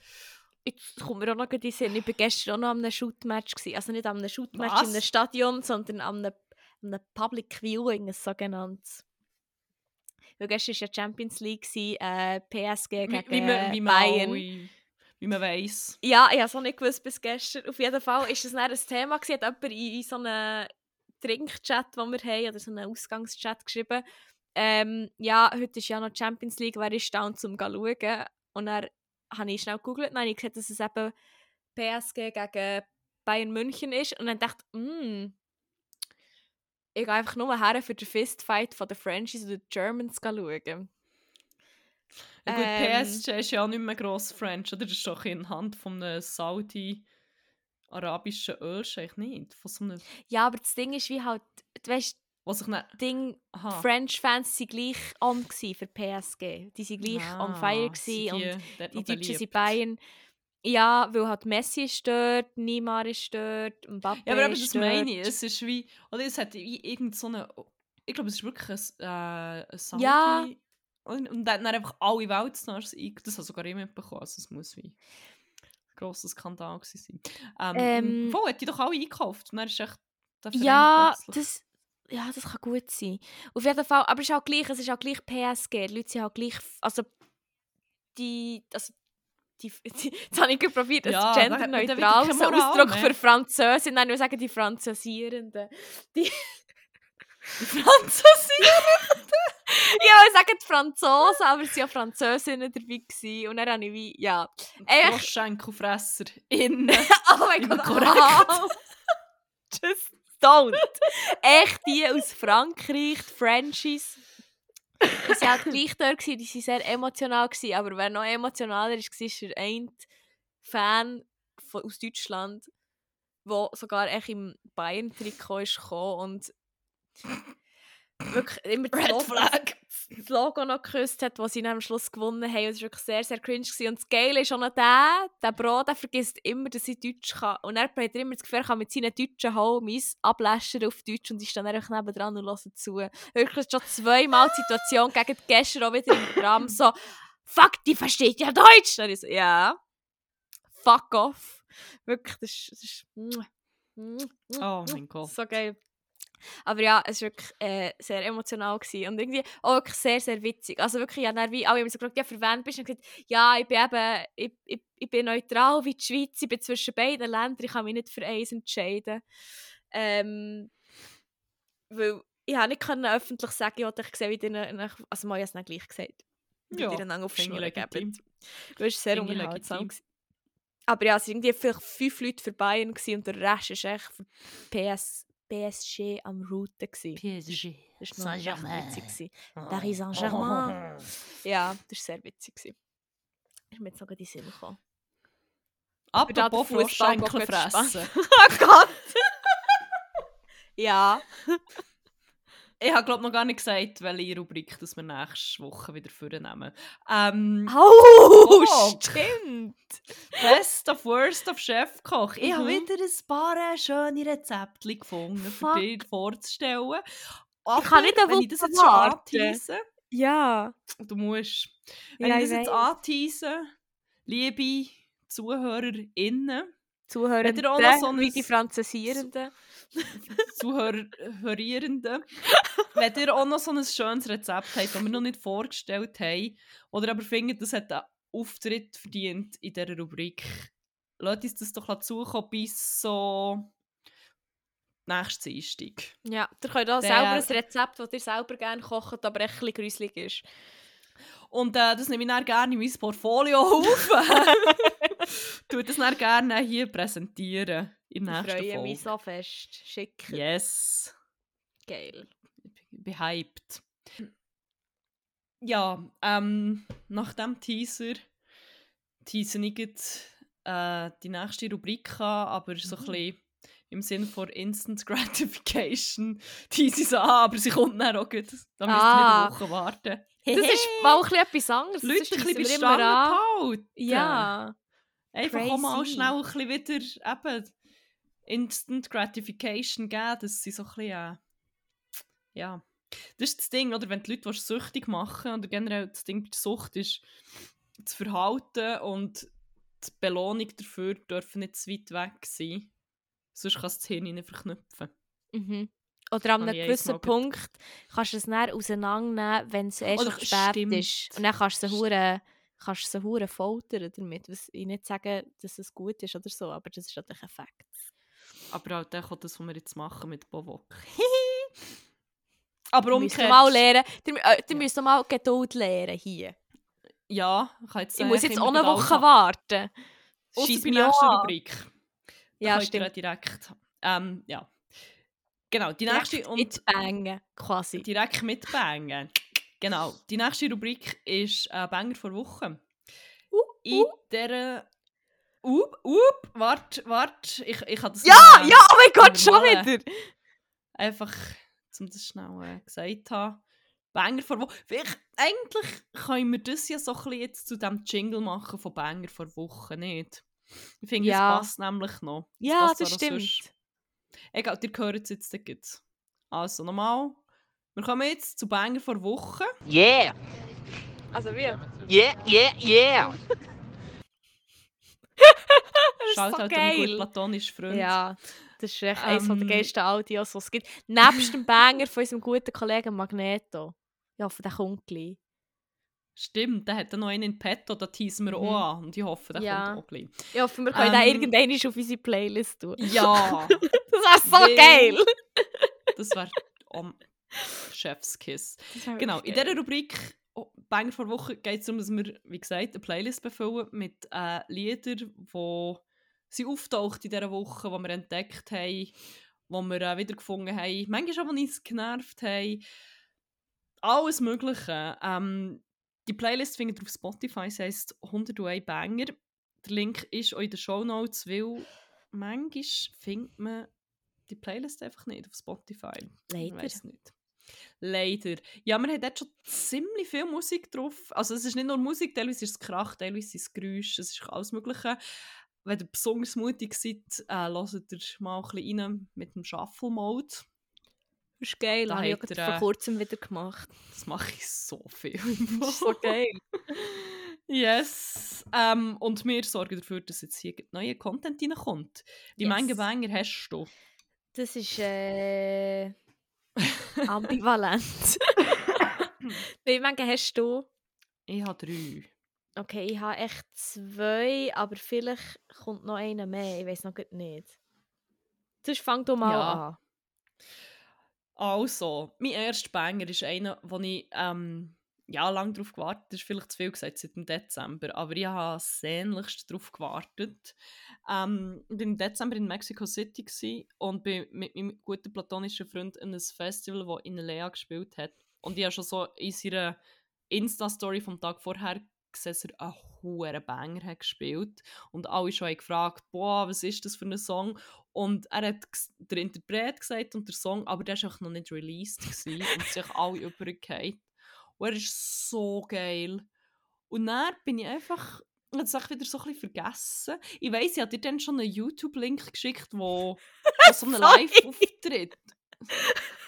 Jetzt kommt mir auch noch in den Sinn, ich war gestern auch noch an einem Shootmatch. Also nicht an einem Shootmatch in einem Stadion, sondern an einem, einem Public Viewing, ein sogenanntes. Weil gestern war ja Champions League, äh, PSG gegen wie, wie wie Bayern wie man weiß. Ja, ich habe es auch nicht gewusst bis gestern. Auf jeden Fall war es ein Thema. Gewesen. Hat jemand in, so einem Trinkchat, den wir haben, oder so einen Ausgangschat geschrieben, ähm, ja, heute ist ja noch Champions League, wer ist da um zu schauen? Und dann habe ich schnell gegoogelt und habe gesehen, dass es eben PSG gegen Bayern München ist. Und dann dachte ich, mm, ich gehe einfach nur her für den Fistfight von den Frenchies und den Germans schauen. Ja, gut, ähm, PSG ist ja auch nicht mehr gross French, oder? Das ist doch in Hand von einem Saudi-arabischen Ölscheich nicht. Von so einem ja, aber das Ding ist wie halt, du weißt, was ich nicht... Ding, French-Fans waren gleich on für PSG. Die waren gleich ah, on fire die, und die Deutschen sind Bayern. Ja, weil halt Messi ist dort, Neymar ist dort, Mbappé Ja, aber eben, das meine ich. Es ist wie, oder es hat wie irgend so eine, ich glaube, es ist wirklich ein, äh, ein Saudi... Ja, und, und dann einfach alle Weltstars ein. Das hat sogar ich mitbekommen. Also es muss wie ein grosser Skandal gewesen sein. Ähm, ähm, wo hat die doch alle eingekauft? Und dann ist echt ja, das, ja, das kann gut sein. Auf jeden Fall, aber es ist auch gleich, es ist auch gleich PSG. Die Leute sind auch gleich, also die, also die, *laughs* die, jetzt habe ich probiert, ein Ja, da genderneutral Moral Ausdruck mehr. für Französin, nein, ich sagen die Französierenden. Die, Franzosen! ja, ich sage die Franzosen, aber es waren ja Französinnen dabei. Gewesen. Und dann habe ich wie, ja. Echt? Froschschenkelfresser. Innen. *laughs* Oh mein Gott, korrekt. *laughs* Just don't. Echt die aus Frankreich, die Frenchies. Die waren halt gleich dort, die waren sehr emotional, gewesen, aber wer noch emotionaler ist, war ist der eine Fan von, aus Deutschland, der sogar echt im Bayern-Trikot gekommen und wirklich immer das Logo- das Logo noch geküsst hat, das sie dann am Schluss gewonnen haben. Und es war wirklich sehr, sehr cringe. Gewesen. Und das Geile ist auch noch der, der Bro, der vergisst immer, dass ich Deutsch kann. Und er hat er immer das Gefühl, er kann mit seinen deutschen Homies abläschern auf Deutsch und ist dann einfach nebendran und hört zu. Wirklich schon zweimal die Situation gegen die Gäste auch wieder im Tram so «Fuck, die versteht ja Deutsch!» Dann ich so «Ja, fuck off!» Wirklich, das ist... Das ist Oh mein Gott. so geil. Aber ja, es war wirklich äh, sehr emotional gewesen. und irgendwie auch wirklich sehr, sehr witzig. Also wirklich, ja, dann wie alle haben so gefragt, ja, für wen bist du? Und ich gesagt, ja, ich bin eben, ich, ich, ich bin neutral wie die Schweiz, ich bin zwischen beiden Ländern, ich kann mich nicht für eins entscheiden. Ähm, weil ich habe nicht können öffentlich sagen, ich wollte sehen, wie die, also mal, ich habe es nicht gleich gesagt, wie Ja, die einander auf Schnur geben. Das war sehr unterhaltsam. Aber ja, es waren irgendwie vielleicht fünf Leute für Bayern und der Rest war echt für PS, PSG am Routen. PSG. Das war recht witzig. Paris Oh. Saint-Germain. *laughs* Ja, das war sehr witzig. Ist mir jetzt noch in den Sinn gekommen. Apropos gehen fressen. *laughs* Oh Gott! *laughs* ja. Ich habe glaube noch gar nicht gesagt, welche Rubrik das wir nächste Woche wieder vornehmen. Ähm, Oh, Oh. stimmt! Best of Worst of Chefkoch. Ich habe Mhm. wieder ein paar äh, schöne Rezepte gefunden, Fuck. für dir vorzustellen. Aber kann nicht wenn ich das jetzt schon antease, Ja. du musst, wenn Ja, ich ich das jetzt antease, liebe ZuhörerInnen, Zuhörer, Hat er auch noch so ein- wie die Französierenden. Zuhörerierenden, *laughs* wenn ihr auch noch so ein schönes Rezept habt, das wir noch nicht vorgestellt haben, oder aber findet, das hat einen Auftritt verdient in dieser Rubrik, lasst uns das doch zukommen bis so nächsten Dienstag. Ja, ihr könnt auch Der- selber ein Rezept, das ihr selber gerne kocht, aber echt ein bisschen gruselig ist. Und äh, das nehme ich dann gerne in mein Portfolio auf. *laughs* *laughs* Tue das dann gerne hier präsentieren in Ich nächsten freue mich Folge. so fest. Schick. Yes. Geil. Ich bin hyped. Ja, ähm, nach dem Teaser teasen ich jetzt, äh, die nächste Rubrik an, aber so ein Mhm. bisschen im Sinne von Instant *laughs* Gratification tease ich sie an, aber sie kommt dann auch gut. Da müsst ihr Ah. nicht eine Woche warten. Das ist mal ein etwas anderes. Leute, ein bisschen bei wir behalten. Ja. Einfach auch mal Crazy. schnell ein bisschen wieder eben Instant Gratification geben, dass sie so ein bisschen, äh, ja. Das ist das Ding, oder? Wenn die Leute was süchtig machen, oder generell das Ding bei der Sucht ist, das Verhalten und die Belohnung dafür dürfen nicht zu weit weg sein. Sonst kann es das Hirn nicht verknüpfen. Mhm. Oder an einem gewissen Punkt kannst du es dann auseinandernehmen, wenn es eh schon Oder zu spät stimmt. ist. Und dann kannst du sie hure kannst du sie foltern damit. Was ich nicht sagen, dass es gut ist oder so, aber das ist natürlich ein Fakt. Aber auch dann kommt das, was wir jetzt machen mit Bovok. *laughs* Aber umgekehrt... mal lernen. Ihr, äh, ihr müsst mal Geduld lernen hier. Ja, ich, kann jetzt, Ich muss jetzt auch eine Woche alles warten. Scheiss bei nächsten. Rubrik. Da Ja, stimmt. direkt. Ähm, ja. Genau, die nächste und Mit Bangen, quasi. direkt mitbangen. Genau, die nächste Rubrik ist äh, Banger vor Woche. Uh, In der. Up, up, wart, wart. Ich, ich habe das Ja, ja, oh mein Gott, schon wieder. Einfach, um das schnell äh, gesagt zu haben. Banger vor Woche. Vielleicht, eigentlich können wir das ja so ein bisschen jetzt zu dem Jingle machen von Banger vor Woche, nicht? Ich finde, Ja. es passt nämlich noch. Es Ja, das stimmt. sonst. Egal, ihr hört es jetzt gleich. Also, nochmal. Wir kommen jetzt zu Banger vor Woche. Yeah, Also wie? yeah, yeah, yeah. *laughs* Schaut so halt geil. gut platonischen Freund. Ja. Das ist echt eines der Ähm. geilsten Audios, die es gibt. Nebst dem Banger von unserem guten Kollegen Magneto. Ich hoffe, der kommt gleich. Stimmt, der hat dann noch einen in petto, da teasen wir Mhm. auch an. Und ich hoffe, der Ja. kommt auch gleich. Ich hoffe, wir können den Ähm. irgendwann auf unsere Playlist tun. *laughs* Ja, *laughs* Das wäre so Weil- geil! das wäre um, Chefskiss. Genau, in dieser. Rubrik oh, Banger vor Woche geht es darum, dass wir, wie gesagt, eine Playlist befüllen mit äh, Liedern, die sie auftaucht in dieser Woche, die wir entdeckt haben, die wir äh, wiedergefunden haben, manchmal auch, die uns genervt haben. Alles Mögliche. Ähm, die Playlist findet ihr auf Spotify, sie heisst 101 Banger. Der Link ist auch in den Shownotes, weil manchmal findet man die Playlist einfach nicht auf Spotify. Ich Leider. weiss nicht. Leider. Ja, wir haben dort schon ziemlich viel Musik drauf. Also es ist nicht nur Musik, teilweise ist es Krach, teilweise ist es Geräusch, es ist alles Mögliche. Wenn ihr besonders mutig seid, äh, hört ihr mal ein bisschen rein mit dem Shuffle-Mode. Das ist geil, Da das habe ich ihr, gerade äh, vor kurzem wieder gemacht. Das mache ich so viel. *laughs* Das ist so geil. Yes. Ähm, und wir sorgen dafür, dass jetzt hier neuer Content reinkommt. Wie Yes. viele Banger hast du? Das ist äh, *laughs* ambivalent. *laughs* Wie viele hast du? Ich habe drei. Okay, ich habe echt zwei, aber vielleicht kommt noch einer mehr. Ich weiß noch nicht. Sonst fang du mal Ja. an. Also, mein erster Banger ist einer, wo ich ähm, ja, lange darauf gewartet habe. Das ist vielleicht zu viel gesagt seit dem Dezember, aber ich habe sehnlichst darauf gewartet. Ähm, ich war im Dezember in Mexico City gewesen und bin mit meinem guten platonischen Freund in einem Festival, das in Lea gespielt hat. Und ich habe schon so in seiner Insta-Story vom Tag vorher dass er einen hohen Banger hat gespielt Und alle schon haben gefragt, boah, was ist das für ein Song? Und er hat der Interpret gesagt und der Song, aber der war noch nicht released gewesen, und sich alle übergefallen. Und er ist so geil. Und dann bin ich einfach, ich habe es echt wieder so ein bisschen vergessen. Ich weiss, ich habe dir dann schon einen YouTube-Link geschickt, wo, wo so einen. *laughs* Live-Auftritt. *laughs*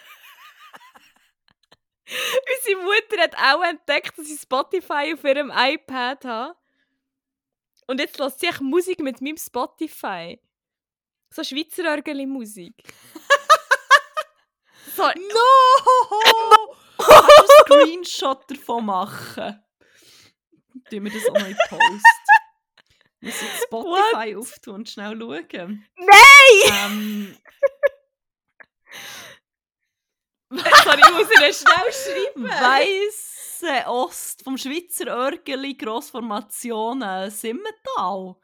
*laughs* Unsere Mutter hat auch entdeckt, dass ich Spotify auf ihrem iPad habe. Und jetzt lässt sie Musik mit meinem Spotify. So Schweizer Örgeli-Musik. *laughs* so, No! Kannst du einen *laughs* Screenshot davon machen? Tun wir das auch noch in Post. Muss ich Spotify auftun und schnell schauen. nein! Ähm, *laughs* Sorry, ich muss ihnen schnell *laughs* schreiben. Weisse Ost vom Schweizer Örgeli Grossformation äh, Simmental.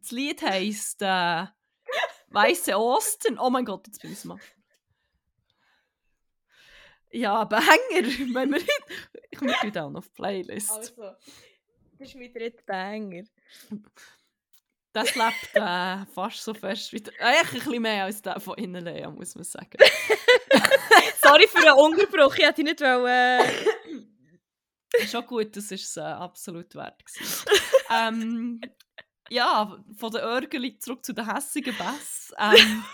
Das Lied heisst äh, Weisse Osten. Oh mein Gott, jetzt bin ich mal. Ja, Banger. *laughs* Wenn wir ich komme wieder auch noch auf die Playlist. Also, das ist mein dritter Banger. Das lebt äh, fast so fest wie der, äh, ein bisschen mehr als der von Innenlea, muss man sagen. *laughs* Sorry für den Unterbruch, ich hätte nicht wollen... Schon gut, das ist es äh, absolut wert. ähm, ja, von der Örgeli zurück zu den hässigen Bass. Ähm,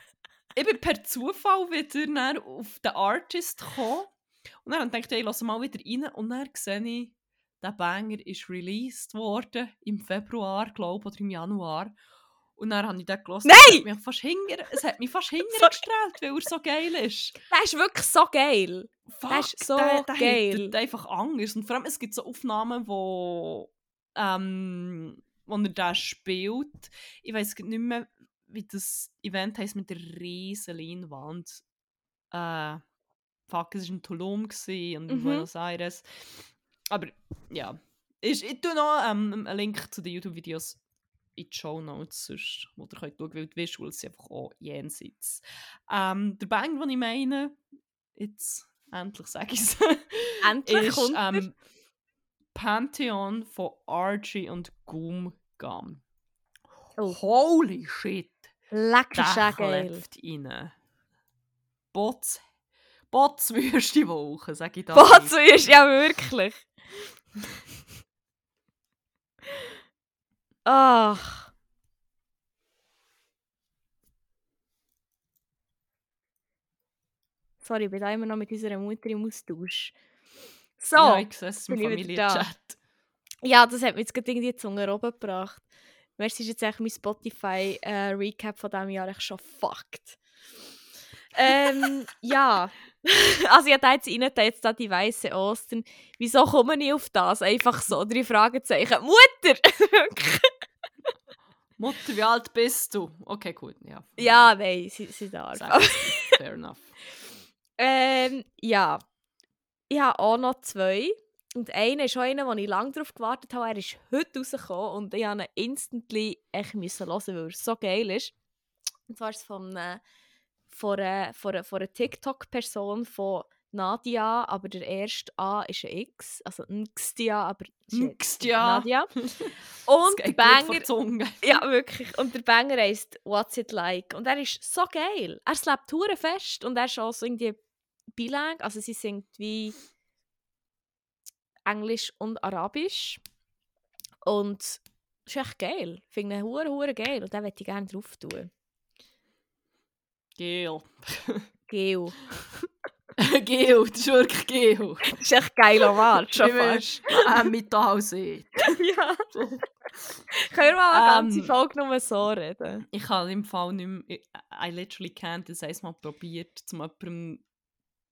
*laughs* ich bin per Zufall wieder auf den Artist gekommen. Und dann dachte ich, ich lasse mal wieder rein. Und dann sehe ich, der Banger ist released worden im Februar, glaube ich, oder im Januar. Und dann habe ich den gehört. Nein! Es hat mich fast hinger, es hat mich fast *laughs* hingergestrahlt, weil er so geil ist. Der ist wirklich so geil. Fuck, Das ist so der, der geil. hittet einfach anders. Und vor allem, es gibt so Aufnahmen, wo, ähm, wo er da spielt. Ich weiß nicht mehr, wie das Event heisst mit der riesen Leinwand. Äh, fuck, es war in Tulum und in Mhm. Buenos Aires. Aber ja, ich, ich tue noch ähm, einen Link zu den YouTube-Videos in die Show Notes, sonst, wo ihr könnt schauen, weil die Visuals sind einfach auch jenseits. Ähm, der Bang, den ich meine, jetzt endlich sage ich es, *laughs* Endlich ist kommt ähm, Pantheon von Archie und Goom Gum. Oh. Holy shit! Lecker geil. klebt rein. Bots, Botswürste Woche, sage ich da. Ist ja wirklich. Ach. Sorry, ich bin da immer noch mit unserer Mutter im Austausch. So, Ja, ich sehe es im da. Familienchat. ja, das hat mich jetzt gerade irgendwie die Zunge gebracht. Weißt du, ist jetzt eigentlich mein Spotify-Recap von diesem Jahr echt schon fucked. Ähm, ja. *laughs* also ich habe jetzt rein, da jetzt da die weiße Ostern. Wieso komme ich auf das? Einfach so, drei Fragezeichen. Mutter! *laughs* Mutter, wie alt bist du? Okay, gut, ja. ja, nein, sie, sie darf. *laughs* Fair enough. Ähm, ja. Ich habe auch noch zwei. Und einer ist auch einer, wo ich lange darauf gewartet habe. Er ist heute rausgekommen und ich musste ihn instantly echt müssen hören, weil er so geil ist. Und zwar ist es von, äh, von, einer, von, einer, von einer TikTok-Person von Nadia, aber der erste A ist ein X, also Nxtia, aber Nxtia. Nadia. *laughs* Und der Banger *laughs* ja, wirklich. Und der Banger heisst What's It Like? Und er ist so geil. Er slept hure fest und er ist auch so irgendwie bilang. Also sie singt wie Englisch und Arabisch. Und es ist echt geil. Ich finde ihn hure, hure geil. Und den möchte ich gerne drauf tun. Gel. Geo. Gel, *laughs* das ist wirklich Gel. Das ist echt geiler Mann, schon fast. am Metall sieht. *laughs* ja. Können wir mal eine ganze Ähm, Folge nur so reden? Ich habe im Fall nicht mehr, I, literally can't, das einmal probiert, um jemandem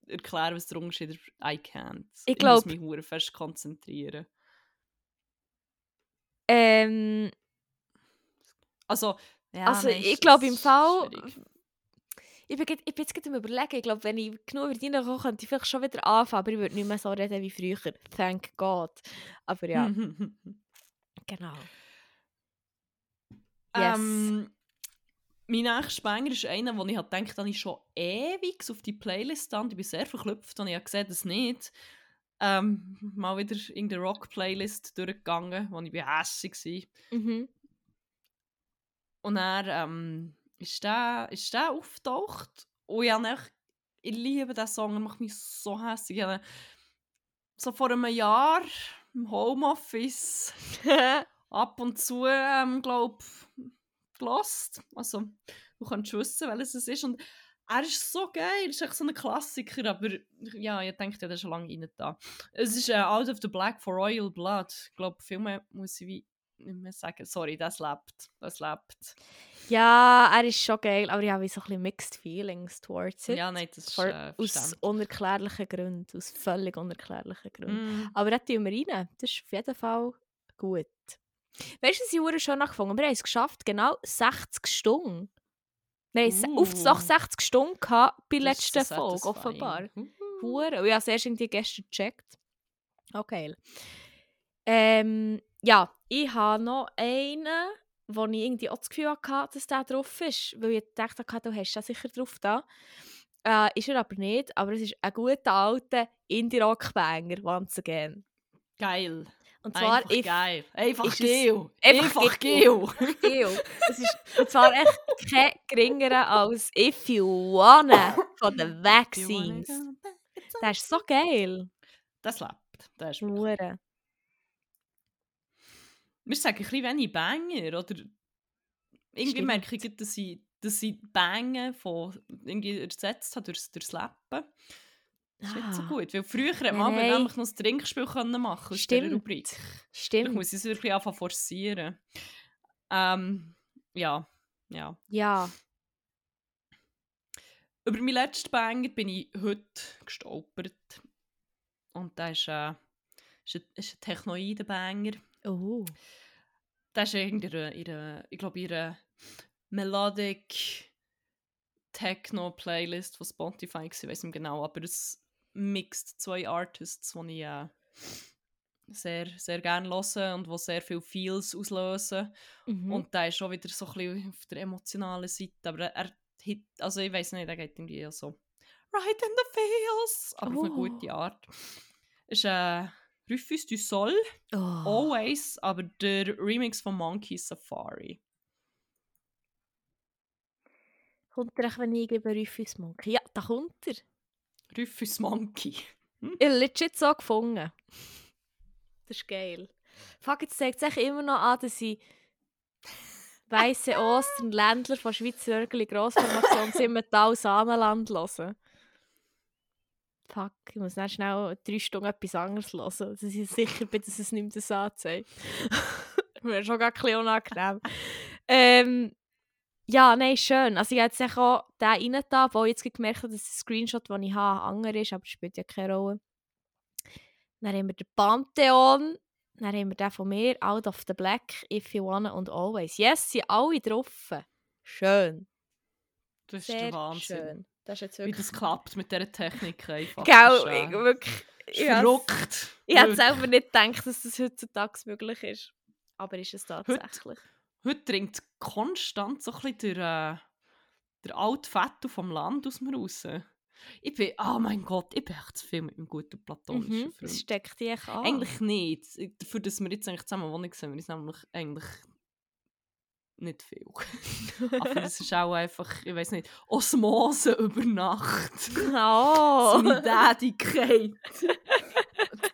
erklären, was der Unterschied ist. I can't. Ich muss glaub- mich hure fest konzentrieren. Ähm, Also, ja, also nein, ich glaube im Fall... schwierig. Ich bin, ich bin jetzt gerade überlegen, ich glaube, wenn ich genug deine komme, könnte ich vielleicht schon wieder anfangen, aber ich würde nicht mehr so reden wie früher. Thank God. Aber ja, *laughs* genau. Yes. Ähm, mein nächster Banger ist einer, wo ich halt denke, dass ich schon ewig auf die Playlist stand. Ich bin sehr verklüpft und ich habe gesehen, dass nicht. Ähm, mal wieder in der Rock-Playlist durchgegangen, wo ich hässlich war. Mhm. Und dann ähm, ist der, ist der auftaucht. Und ich, habe echt, ich liebe diesen Song, er macht mich so hässlich. Ich so vor einem Jahr im Homeoffice *laughs* ab und zu, ähm, glaube gelost. Also, du kannst wissen, welches es ist. Und er ist so geil, ist echt so ein Klassiker, aber ja, ich denke, der ist schon lange rein da. Es ist äh, Out of the Black for Royal Blood. Ich glaube, viel mehr muss ich wie nicht mehr sagen. Sorry, das lebt. Das lebt. ja, er ist schon geil, aber ich habe so ein bisschen mixed feelings towards it. Ja, nein, das ist äh, aus unerklärlichen Gründen, aus völlig unerklärlichen Gründen. Mm. Aber da tun wir rein. Das ist auf jeden Fall gut. Weißt du, was ich schön angefangen Wir haben es geschafft, genau 60 Stunden. Se- Uh. auf doch 60 Stunden gehabt bei der Das letzten Folge, offenbar. Mhm. Hure. Ich habe es erst irgendwie gestern gecheckt. Okay. Ähm, ja, ich habe noch einen, wo ich irgendwie auch das Gefühl hatte, dass der drauf ist. Weil ich dachte, du hast den sicher drauf da. Äh, ist er aber nicht, aber es ist ein guter alter Indie-Rock-Banger, once again. Geil. Und zwar Einfach if, geil. Einfach geil. einfach geil. Es ist und zwar echt kein geringerer als If You Wanna von den Vaccines. Der ist so geil. Das lebt. Das ist Hure. Wir sagen ein bisschen wenig Banger, oder? Irgendwie Stimmt. merke ich, dass ich, dass ich Bangen von irgendwie ersetzt habe durchs, durchs Lappen. Das ist nicht so Ah, gut, weil früher hat man nämlich noch ein Trinkspiel können machen Stimmt. Rubrik. Ich Stimmt. muss es wirklich anfangen forcieren. Ähm, ja, ja. Ja. Über meinen letzten Banger bin ich heute gestolpert. Und das ist, äh, ist ein, ist ein Technoiden-Banger. Oh. Das ist ihre, ihre, ich glaube, ihre Melodic Techno-Playlist von Spotify, ich weiß nicht genau, aber es mixt zwei Artists, die ich äh, sehr, sehr gerne höre und die sehr viele Feels auslösen. Mhm. Und der ist schon wieder so ein bisschen auf der emotionalen Seite, aber er, hit, also ich weiß nicht, er geht irgendwie so right in the feels, aber auf eine Oh. gute Art. Ist äh, Rufus du Sol. oh. Always, aber der Remix von Monkey Safari. Kommt er, echt, wenn ich gebe Rufus Monkey? Ja, da kommt er. Rufus Monkey. Ich habe legit so gefunden. Das ist geil. Fuck, jetzt zeigt es immer noch an, dass ich *laughs* weiße Ostern Ländler von Schweizer Örgeli Grossformation Simmental Saanenland hören. Fuck, ich muss dann schnell drei Stunden etwas anderes hören, dass ich sicher bin, dass es nicht mehr das anzeigt. *laughs* Ist schon gar ein bisschen unangenehm. ähm, ja, nein, schön. Also ich habe jetzt auch den rein da, wo ich jetzt gemerkt habe, dass der Screenshot, den ich habe, andere ist, aber das spielt ja keine Rolle. Dann haben wir den Pantheon. Dann haben wir den von mir, Out of the Black, If You Wanna und Always. Yes, sind alle drauf. Schön. Das ist Sehr der Wahnsinn. schön. Das ist jetzt Wie wirklich... das klappt mit dieser Technik einfach. Gell, Das äh, wirklich... verrückt. Ich hätte selber nicht gedacht, dass das heutzutage möglich ist. Aber ist es tatsächlich. Heute dringt konstant so ein bisschen der, äh, der alte Fetto vom Land aus mir raus. Ich bin, oh mein Gott, ich bin echt zu viel mit meinem guten platonischen Mhm, Freund. es steckt dich an. Eigentlich nicht. Dafür, dass wir jetzt eigentlich zusammen wohnen, sehen wir uns nämlich eigentlich nicht viel. *laughs* Aber das ist auch einfach, ich weiß nicht, Osmose über Nacht. Oh! Seine Tätigkeit.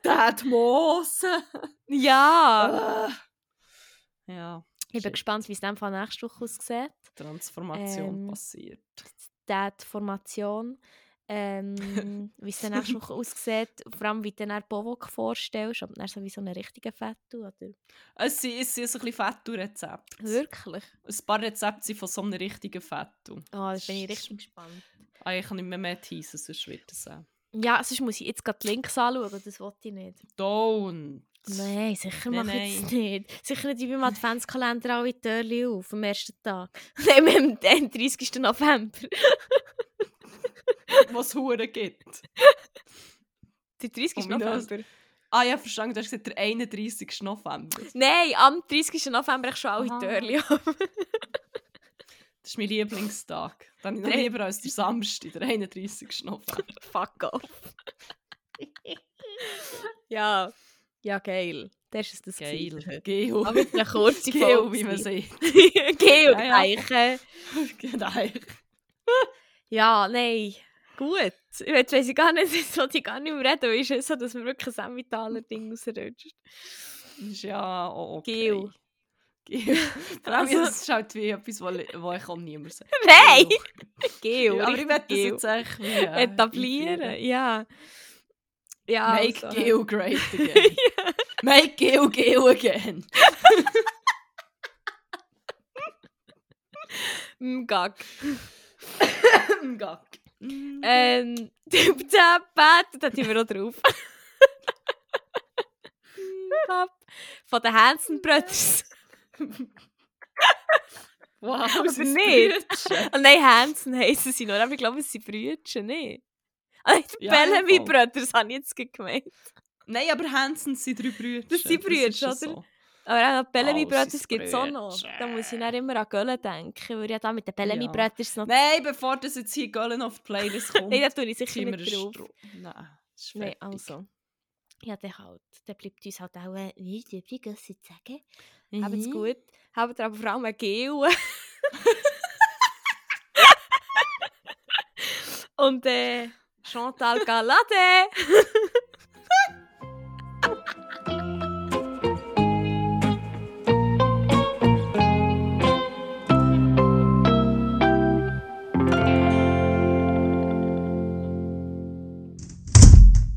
Dädmose. ja! Äh. Ja, Ich bin gespannt, wie es dann von nächste Woche aussieht. Transformation Ähm, passiert. Die Formation. Ähm, *laughs* wie es dann nächste Woche aussieht. Vor allem, wie du dann Bovok vorstellst. Ob dann so wie so einen richtigen Fettu oder... Es sind, es sind so ein bisschen Fettu-Rezepte. Wirklich? Ein paar Rezepte sind von so einem richtigen Fettu. Oh, da bin ich richtig gespannt. Ah, ich kann nicht mehr mehr teasen, sonst wird es auch. Ja, sonst muss ich jetzt gerade die Links anschauen. Das wollte ich nicht. Don't. Nein, sicher Nein, mache ich es nein. nicht. Sicher nicht beim Adventskalender alle Türchen auf am ersten Tag. *laughs* Nein, den 30. November. *laughs* *laughs* Was Hure gibt. Der 30. Oh, mein Nase. November? Ah ja, verstanden, du hast gesagt, der 31. November. Nein, am 30. November ich schon alle. Türchen auf. Das ist mein Lieblingstag. Dann noch lieber als der Samstag, der 31. November. *laughs* Fuck off. ja. Ja, geil. Das ist das Geil. Geo. Aber mit einer kurzen *laughs* Geo, wie man sieht. Geo, Ja, ja. Eiche. Nein. Ja, nein. Gut. Jetzt weiss ich gar nicht, *laughs* jetzt wollte ich gar nicht mehr reden, weil es ist so, dass mir wirklich ein Emmentaler-Ding rausrutscht. Ja okay. *laughs* *laughs* Vor allem, Also- das ist halt wie etwas, wo ich auch niemand sagt. Nein! Geo, Ja, aber ich werde das jetzt echt wie, äh, etablieren. einführen. Ja. Ja, Make also. Geo great again. Make Geo Geo again. Mm, Gag. Mm. Ähm, *laughs* Pat, da haben wir auch drauf. *laughs* Pap. Von den Hansen Brothers. *laughs* wow, aber ist nicht. Oh nein, Hansen heissen sie nur, aber ich glaube, es sind Brüder, nicht? Ah, die Ja, Bellamy. Brothers habe ich jetzt gemeint. Nein, aber Hansen sind drei Brüder. Das sind Brüder, oder? so. Aber auch die Bellamy Brothers gibt es auch noch. Da muss ich dann immer an Göllen denken, weil ja da mit den Bellamy Ja. Brothers noch... Nein, bevor das jetzt hier Göllen auf die Playlist kommt, *laughs* Nein, da tue ich sicher nicht drauf. Stro- Nein, ist Nein, also. Ja, dann halt. Dann bleibt uns halt auch äh, nichts übrig, als zu sagen. Mhm. Habt's gut. Habt aber vor allem ein Gel. *laughs* Und äh, Chantal Galade. *laughs*